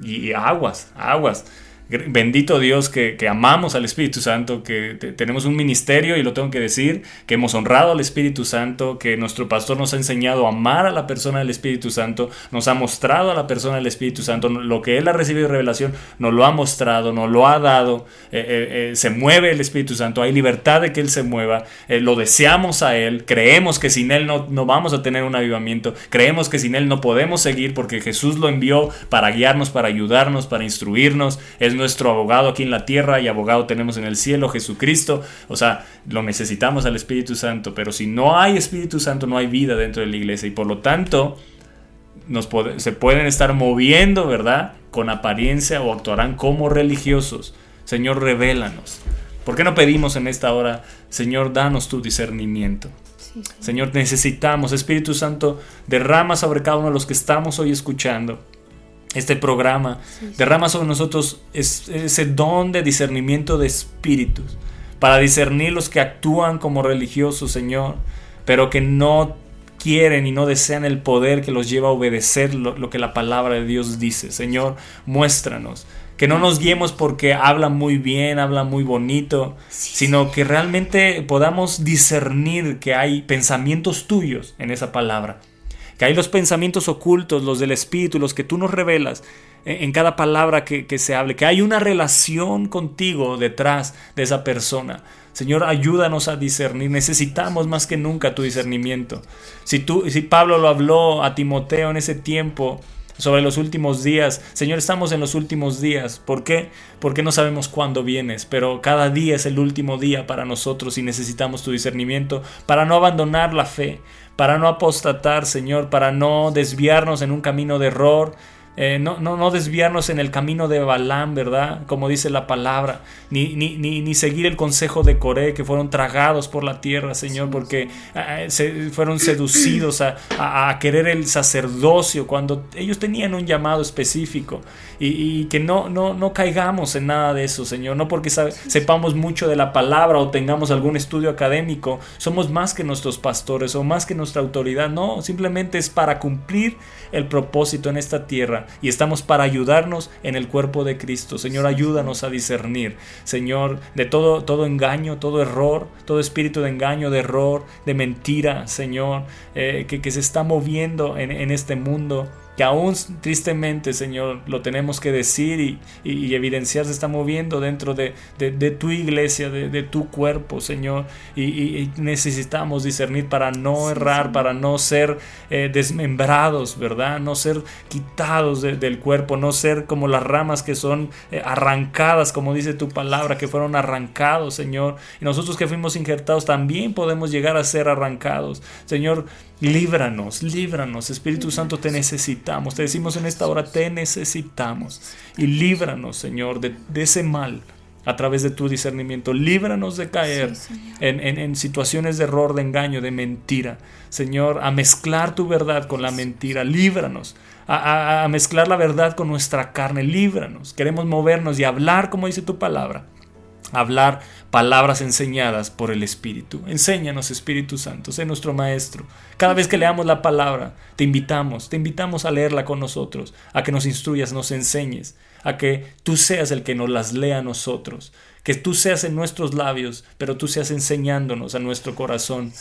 Y aguas, aguas. Bendito Dios que, amamos al Espíritu Santo, que te- tenemos un ministerio, y lo tengo que decir, que hemos honrado al Espíritu Santo, que nuestro pastor nos ha enseñado a amar a la persona del Espíritu Santo, nos ha mostrado a la persona del Espíritu Santo, lo que él ha recibido de revelación, nos lo ha mostrado, nos lo ha dado, eh, eh, eh, se mueve el Espíritu Santo, hay libertad de que él se mueva, lo deseamos a él, creemos que sin él no, no vamos a tener un avivamiento, creemos que sin él no podemos seguir porque Jesús lo envió para guiarnos, para ayudarnos, para instruirnos, es nuestro abogado aquí en la tierra y abogado tenemos en el cielo, Jesucristo, o sea, lo necesitamos al Espíritu Santo, pero si no hay Espíritu Santo no hay vida dentro de la iglesia y por lo tanto nos se pueden estar moviendo, ¿verdad? Con apariencia o actuarán como religiosos. Señor, revélanos. ¿Por qué no pedimos en esta hora, Señor, danos tu discernimiento? Sí, sí. Señor, necesitamos, Espíritu Santo, derrama sobre cada uno de los que estamos hoy escuchando este programa, derrama sobre nosotros es- ese don de discernimiento de espíritus, para discernir los que actúan como religiosos, Señor, pero que no quieren y no desean el poder que los lleva a obedecer lo, lo que la palabra de Dios dice. Señor, muéstranos. Que no nos guiemos porque habla muy bien, habla muy bonito, sino que realmente podamos discernir que hay pensamientos tuyos en esa palabra que hay los pensamientos ocultos, los del Espíritu, los que tú nos revelas en, en cada palabra que, que se hable, que hay una relación contigo detrás de esa persona. Señor, ayúdanos a discernir. Necesitamos más que nunca tu discernimiento. Si, tú, si Pablo lo habló a Timoteo en ese tiempo sobre los últimos días, Señor, estamos en los últimos días. ¿Por qué? Porque no sabemos cuándo vienes, pero cada día es el último día para nosotros y necesitamos tu discernimiento para no abandonar la fe, para no apostatar, Señor, para no desviarnos en un camino de error, eh, no, no, no desviarnos en el camino de Balaam, ¿verdad? Como dice la palabra, ni, ni, ni, ni seguir el consejo de Coré, que fueron tragados por la tierra, Señor, porque ah, se fueron seducidos a, a- a querer el sacerdocio cuando ellos tenían un llamado específico. Y, y que no, no, no caigamos en nada de eso, Señor, no porque sepamos mucho de la palabra o tengamos algún estudio académico, somos más que nuestros pastores o más que nuestra autoridad, no, simplemente es para cumplir el propósito en esta tierra y estamos para ayudarnos en el cuerpo de Cristo. Señor, ayúdanos a discernir, Señor, de todo, todo engaño, todo error, todo espíritu de engaño, de error, de mentira, Señor, eh, que, que se está moviendo en, en este mundo que aún tristemente, Señor, lo tenemos que decir y, y- y evidenciar, se está moviendo dentro de, de- de tu iglesia, de, de tu cuerpo, Señor, y, necesitamos discernir para no errar, para no ser eh, desmembrados, ¿verdad? No ser quitados de- del cuerpo, no ser como las ramas que son eh, arrancadas, como dice tu palabra, que fueron arrancados, Señor, y nosotros que fuimos injertados también podemos llegar a ser arrancados, Señor. Líbranos, líbranos, Espíritu Santo, te necesitamos. Te decimos en esta hora, te necesitamos. Y líbranos, Señor, de, de ese mal a través de tu discernimiento. Líbranos de caer en, en- en situaciones de error, de engaño, de mentira. Señor, a mezclar tu verdad con la mentira. Líbranos. A, a- a mezclar la verdad con nuestra carne. Líbranos. Queremos movernos y hablar como dice tu palabra hablar palabras enseñadas por el Espíritu. Enséñanos, Espíritu Santo, sé nuestro Maestro. Cada vez que leamos la palabra, te invitamos, te invitamos a leerla con nosotros, a que nos instruyas, nos enseñes, a que tú seas el que nos las lea a nosotros, que tú seas en nuestros labios, pero tú seas enseñándonos a nuestro corazón,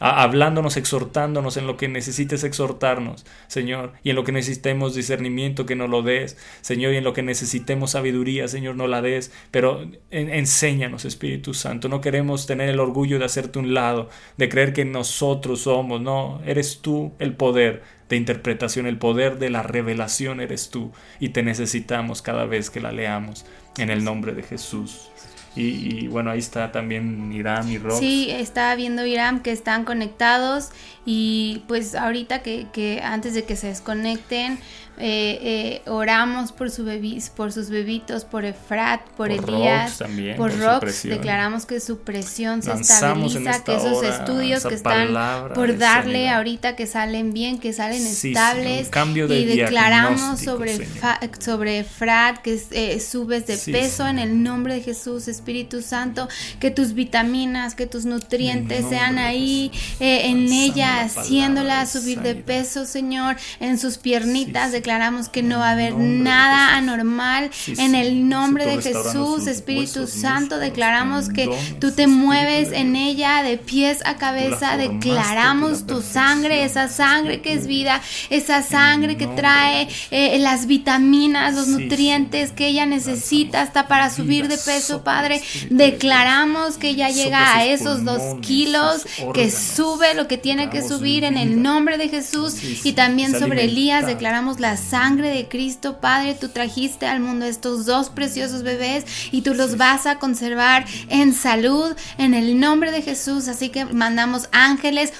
hablándonos, exhortándonos en lo que necesites exhortarnos, Señor, y en lo que necesitemos discernimiento, que nos lo des, Señor, y en lo que necesitemos sabiduría, Señor, no la des, pero en- enséñanos, Espíritu Santo. No queremos tener el orgullo de hacerte un lado, de creer que nosotros somos, no, eres tú el poder de interpretación, el poder de la revelación eres tú, y te necesitamos cada vez que la leamos, en el nombre de Jesús. Y, y bueno, ahí está también Irán y Rox. Sí, estaba viendo Iram que están conectados y pues ahorita que, que antes de que se desconecten eh, eh, oramos por, su bebi- por sus bebitos, por Efrat, por, Por Elías, Rox también, por por Rox, declaramos que su presión se estabiliza, esta que esos hora estudios que están por darle sanidad. ahorita que salen bien, que salen Sí, estables un cambio de y declaramos sobre, fa- sobre Efrat que eh, subes de Sí, peso en el nombre de Jesús, Espíritu Santo, que tus vitaminas, que tus nutrientes sean ahí eh, en ella, haciéndola subir de peso, Señor, en sus piernitas. Sí. Declaramos que no va a haber nada anormal. Sí, en el nombre de Jesús, Espíritu huesos, Santo, declaramos que tú te mueves en ella de pies a cabeza. Declaramos tu sangre, esa sangre que es vida, esa sangre que trae eh, las vitaminas, los nutrientes que ella necesita hasta para subir de peso, Padre. Declaramos que ella llega a esos dos kilos, que sube lo que tiene que subir en el nombre de Jesús. Y también sobre Elías declaramos la sangre de Cristo, Padre. Tú trajiste al mundo estos dos preciosos bebés y tú los vas a conservar en salud en el nombre de Jesús. Así que mandamos ángeles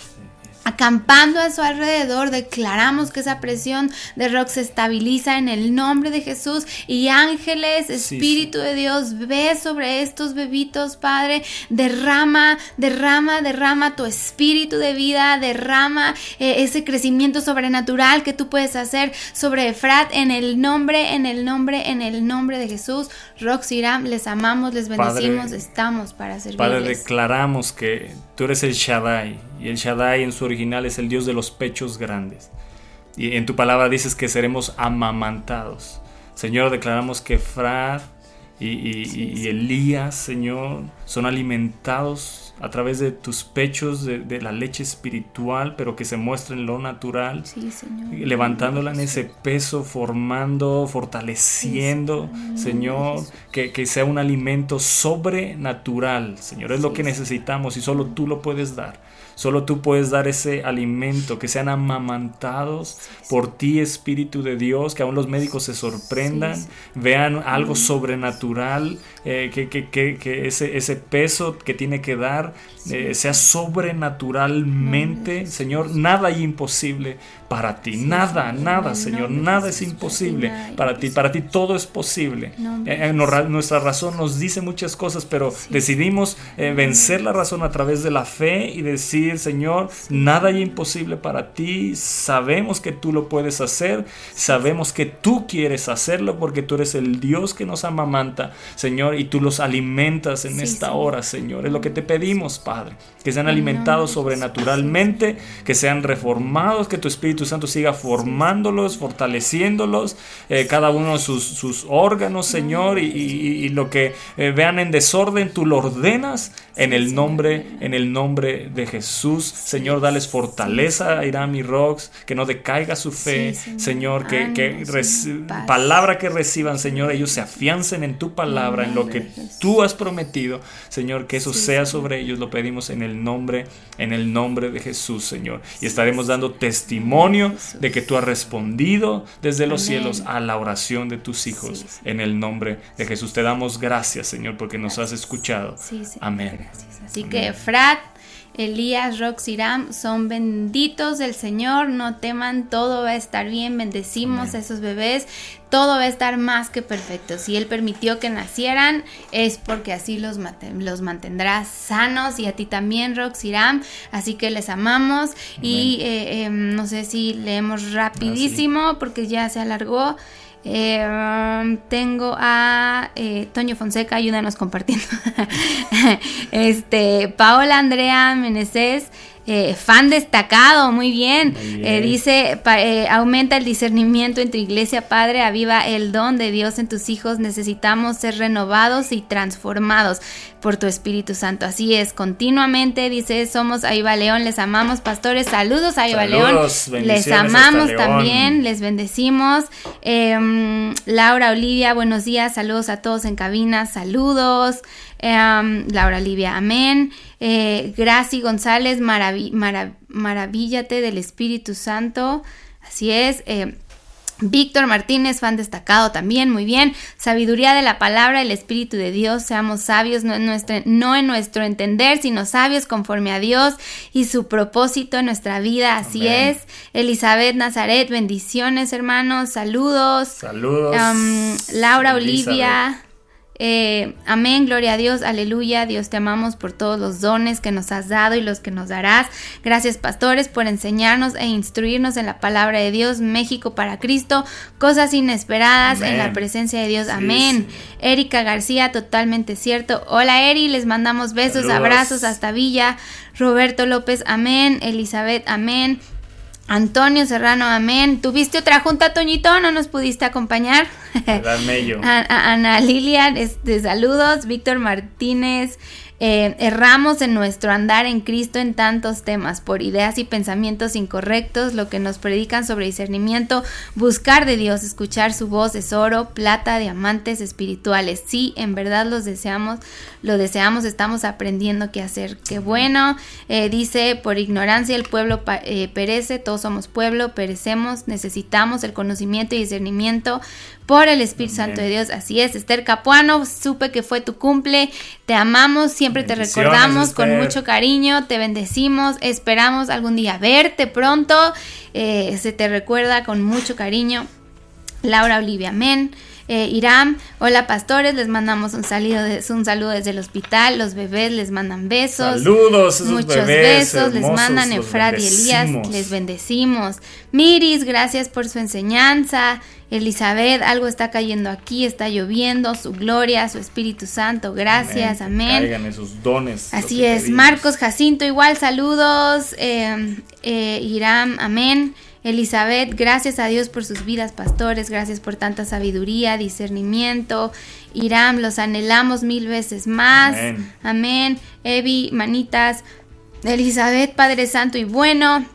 acampando a su alrededor, declaramos que esa presión de rock se estabiliza en el nombre de Jesús y ángeles, sí. Espíritu de Dios, ve sobre estos bebitos, Padre, derrama, derrama, derrama tu espíritu de vida, derrama eh, ese crecimiento sobrenatural que tú puedes hacer sobre Efrat en el nombre, en el nombre, en el nombre de Jesús. Rox Iram, les amamos, les Padre, bendecimos, estamos para servirles. Padre, declaramos que tú eres el Shaddai y el Shaddai en su original es el Dios de los pechos grandes. Y en tu palabra dices que seremos amamantados. Señor, declaramos que Efrat y, y- y Elías, Señor, son alimentados a través de tus pechos, de, de la leche espiritual, pero que se muestra en lo natural. Sí, Señor. levantándola en ese peso, formando, fortaleciendo, Señor, que, que sea un alimento sobrenatural, Señor, es lo que necesitamos y solo tú lo puedes dar. Solo tú puedes dar ese alimento, que sean amamantados por ti, Espíritu de Dios, que aún los médicos se sorprendan, vean algo sobrenatural, eh, que, que- que- que ese, ese peso que tiene que dar eh, sea sobrenaturalmente, Señor, nada hay imposible para ti, nada, nada, Señor, nada es imposible para ti, para ti todo es posible. Eh, ra- nuestra razón nos dice muchas cosas, pero decidimos eh, vencer la razón a través de la fe y decir, Señor, nada hay imposible para ti, sabemos que tú lo puedes hacer, sabemos que tú quieres hacerlo porque tú eres el Dios que nos amamanta, Señor, y tú los alimentas en Sí, esta hora, Señor. Es lo que te pedimos, Padre, que sean En alimentados sobrenaturalmente, que sean reformados, que tu Espíritu Santo siga formándolos, fortaleciéndolos, eh, cada uno de sus, sus órganos, Señor, y, y- y lo que eh, vean en desorden, tú lo ordenas en el nombre, en el nombre de Jesús. Señor, dales fortaleza a Irán y Rox, que no decaiga su fe, Señor. Que, que palabra que reciban, Señor, ellos se afiancen en tu palabra, en lo que tú has prometido, Señor, que eso sea sobre ellos, lo pedimos en el nombre, en el nombre de Jesús, Señor. Y estaremos dando testimonio de que tú has respondido desde los Amén. cielos a la oración de tus hijos, Sí, en el nombre de Jesús. Te damos gracias, Señor, porque nos has escuchado. Sí, Amén. Gracias. Así que Efrat, Elías, Rox, Iram son benditos del Señor. No teman, todo va a estar bien. Bendecimos a esos bebés. Todo va a estar más que perfecto. Si Él permitió que nacieran, es porque así los, los mantendrá sanos. Y a ti también, Rox, Iram. Así que les amamos. Y eh, eh, no sé si leemos rapidísimo porque ya se alargó. Um, tengo a eh, Toño Fonseca, ayúdanos compartiendo. este, Paola Andrea Meneses, eh, fan destacado, muy bien. Muy bien. Eh, dice, pa- eh, aumenta el discernimiento en tu iglesia, Padre, aviva el don de Dios en tus hijos. Necesitamos ser renovados y transformados por tu Espíritu Santo. Así es, continuamente dice, somos Aviva León, les amamos, pastores. Saludos a Aviva León. Les amamos León. también, les bendecimos. Em, Laura Olivia, buenos días, saludos a todos en cabina, saludos. Em, Laura Olivia, amén. Eh, Graci González, maravi- mara- maravíllate del Espíritu Santo. Así es. eh, Víctor Martínez, fan destacado también, muy bien. Sabiduría de la palabra, el Espíritu de Dios, seamos sabios, no en, nuestro, no en nuestro entender, sino sabios conforme a Dios y su propósito en nuestra vida, así Amén. es. Elizabeth Nazaret, bendiciones hermanos, saludos. Saludos. Am, Laura Elizabeth. Olivia. Eh, amén, gloria a Dios, aleluya. Dios te amamos por todos los dones que nos has dado y los que nos darás. Gracias, pastores, por enseñarnos e instruirnos en la palabra de Dios. México para Cristo, cosas inesperadas en la presencia de Dios. Sí, Amén. Erika García, totalmente cierto. Hola, Eri, les mandamos besos, Saludos. abrazos hasta Villa. Roberto López, amén. Elizabeth, amén. Antonio Serrano, amén. ¿Tuviste otra junta, Toñito? ¿No nos pudiste acompañar? Mello. Ana Lilian, este, saludos. Víctor Martínez. Eh, erramos en nuestro andar en Cristo en tantos temas, por ideas y pensamientos incorrectos, lo que nos predican sobre discernimiento, buscar de Dios, escuchar su voz es oro, plata, diamantes espirituales. Sí, en verdad los deseamos, lo deseamos, estamos aprendiendo qué hacer. Qué bueno. Eh, dice, por ignorancia el pueblo eh, perece, todos somos pueblo, perecemos, necesitamos el conocimiento y discernimiento por el Espíritu Amén. Santo de Dios. Así es, Esther Capuano, supe que fue tu cumple, te amamos, siempre te recordamos con mucho cariño, te bendecimos, esperamos algún día verte pronto, eh, se te recuerda con mucho cariño. Laura Olivia, amén. Eh, Iram, hola pastores, les mandamos un saludo, de- un saludo desde el hospital, los bebés les mandan besos. Saludos, Muchos bebés besos, les mandan los Efrat y Elías, les bendecimos. Miris, gracias por su enseñanza. Elizabeth, algo está cayendo aquí, está lloviendo, su gloria, su Espíritu Santo, gracias, amén. Caigan esos dones. Así es. Marcos Jacinto, igual saludos, eh, eh, Iram, amén. Elizabeth, gracias a Dios por sus vidas, pastores, gracias por tanta sabiduría, discernimiento. Iram, los anhelamos mil veces más. Amén. Amén. Evi, manitas. Elizabeth, Padre Santo y bueno.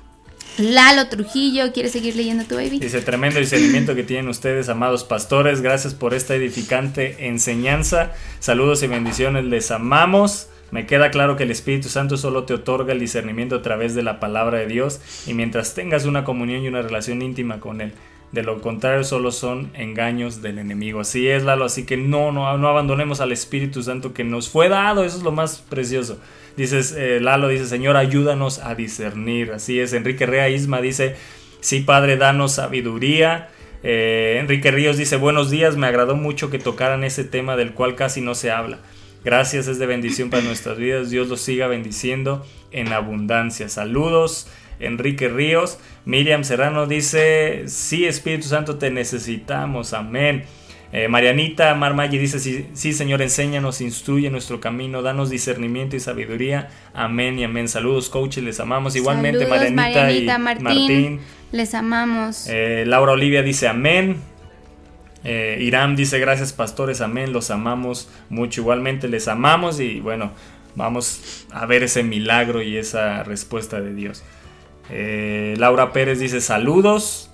Lalo Trujillo, ¿quieres seguir leyendo tu baby? Dice, tremendo discernimiento que tienen ustedes, amados pastores. Gracias por esta edificante enseñanza. Saludos y bendiciones, les amamos. Me queda claro que el Espíritu Santo solo te otorga el discernimiento a través de la palabra de Dios y mientras tengas una comunión y una relación íntima con Él. De lo contrario, solo son engaños del enemigo. Así es, Lalo. Así que no, no, no abandonemos al Espíritu Santo que nos fue dado. Eso es lo más precioso. Dices, eh, Lalo dice, Señor, ayúdanos a discernir. Así es, Enrique Rea Isma dice, sí, Padre, danos sabiduría. Eh, Enrique Ríos dice, buenos días, me agradó mucho que tocaran ese tema del cual casi no se habla. Gracias, es de bendición para nuestras vidas. Dios los siga bendiciendo en abundancia. Saludos, Enrique Ríos. Miriam Serrano dice, sí, Espíritu Santo, te necesitamos. Amén. Eh, Marianita Marmaggi dice, sí, sí, Señor, enséñanos, instruye nuestro camino, danos discernimiento y sabiduría. Amén y amén. Saludos, coaches, les amamos. Igualmente, Saludos, Marianita, y Martín. Martín. Les amamos. Eh, Laura Olivia dice amén. Eh, Irán dice gracias pastores, amén, los amamos mucho. Igualmente les amamos y bueno, vamos a ver ese milagro y esa respuesta de Dios. Eh, Laura Pérez dice saludos.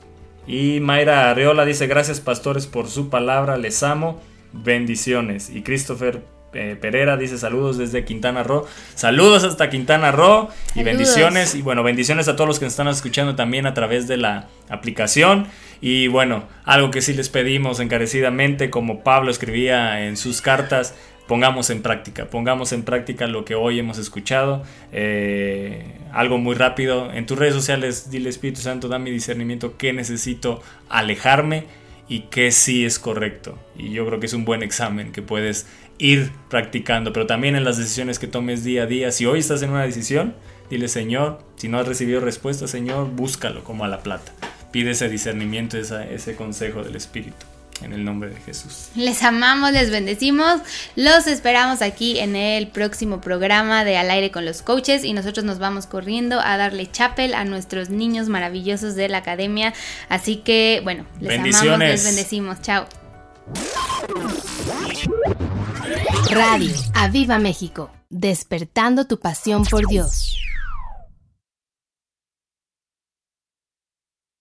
Y Mayra Arreola dice gracias pastores por su palabra, les amo, bendiciones. Y Christopher eh, Pereira dice saludos desde Quintana Roo. Saludos hasta Quintana Roo y Saludos. bendiciones. Y bueno, bendiciones a todos los que nos están escuchando también a través de la aplicación. Y bueno, algo que sí les pedimos encarecidamente, como Pablo escribía en sus cartas, pongamos en práctica, pongamos en práctica lo que hoy hemos escuchado. Eh, algo muy rápido, en tus redes sociales, dile Espíritu Santo, dame discernimiento, qué necesito alejarme y qué sí es correcto. Y yo creo que es un buen examen que puedes ir practicando, pero también en las decisiones que tomes día a día. Si hoy estás en una decisión, dile Señor, si no has recibido respuesta, Señor, búscalo como a la plata. Pide ese discernimiento, esa- ese consejo del Espíritu. En el nombre de Jesús. Les amamos, les bendecimos. Los esperamos aquí en el próximo programa de Al aire con los coaches y nosotros nos vamos corriendo a darle chapel a nuestros niños maravillosos de la academia. Así que, bueno, les amamos, les bendecimos. Chao. Radio Aviva México, despertando tu pasión por Dios.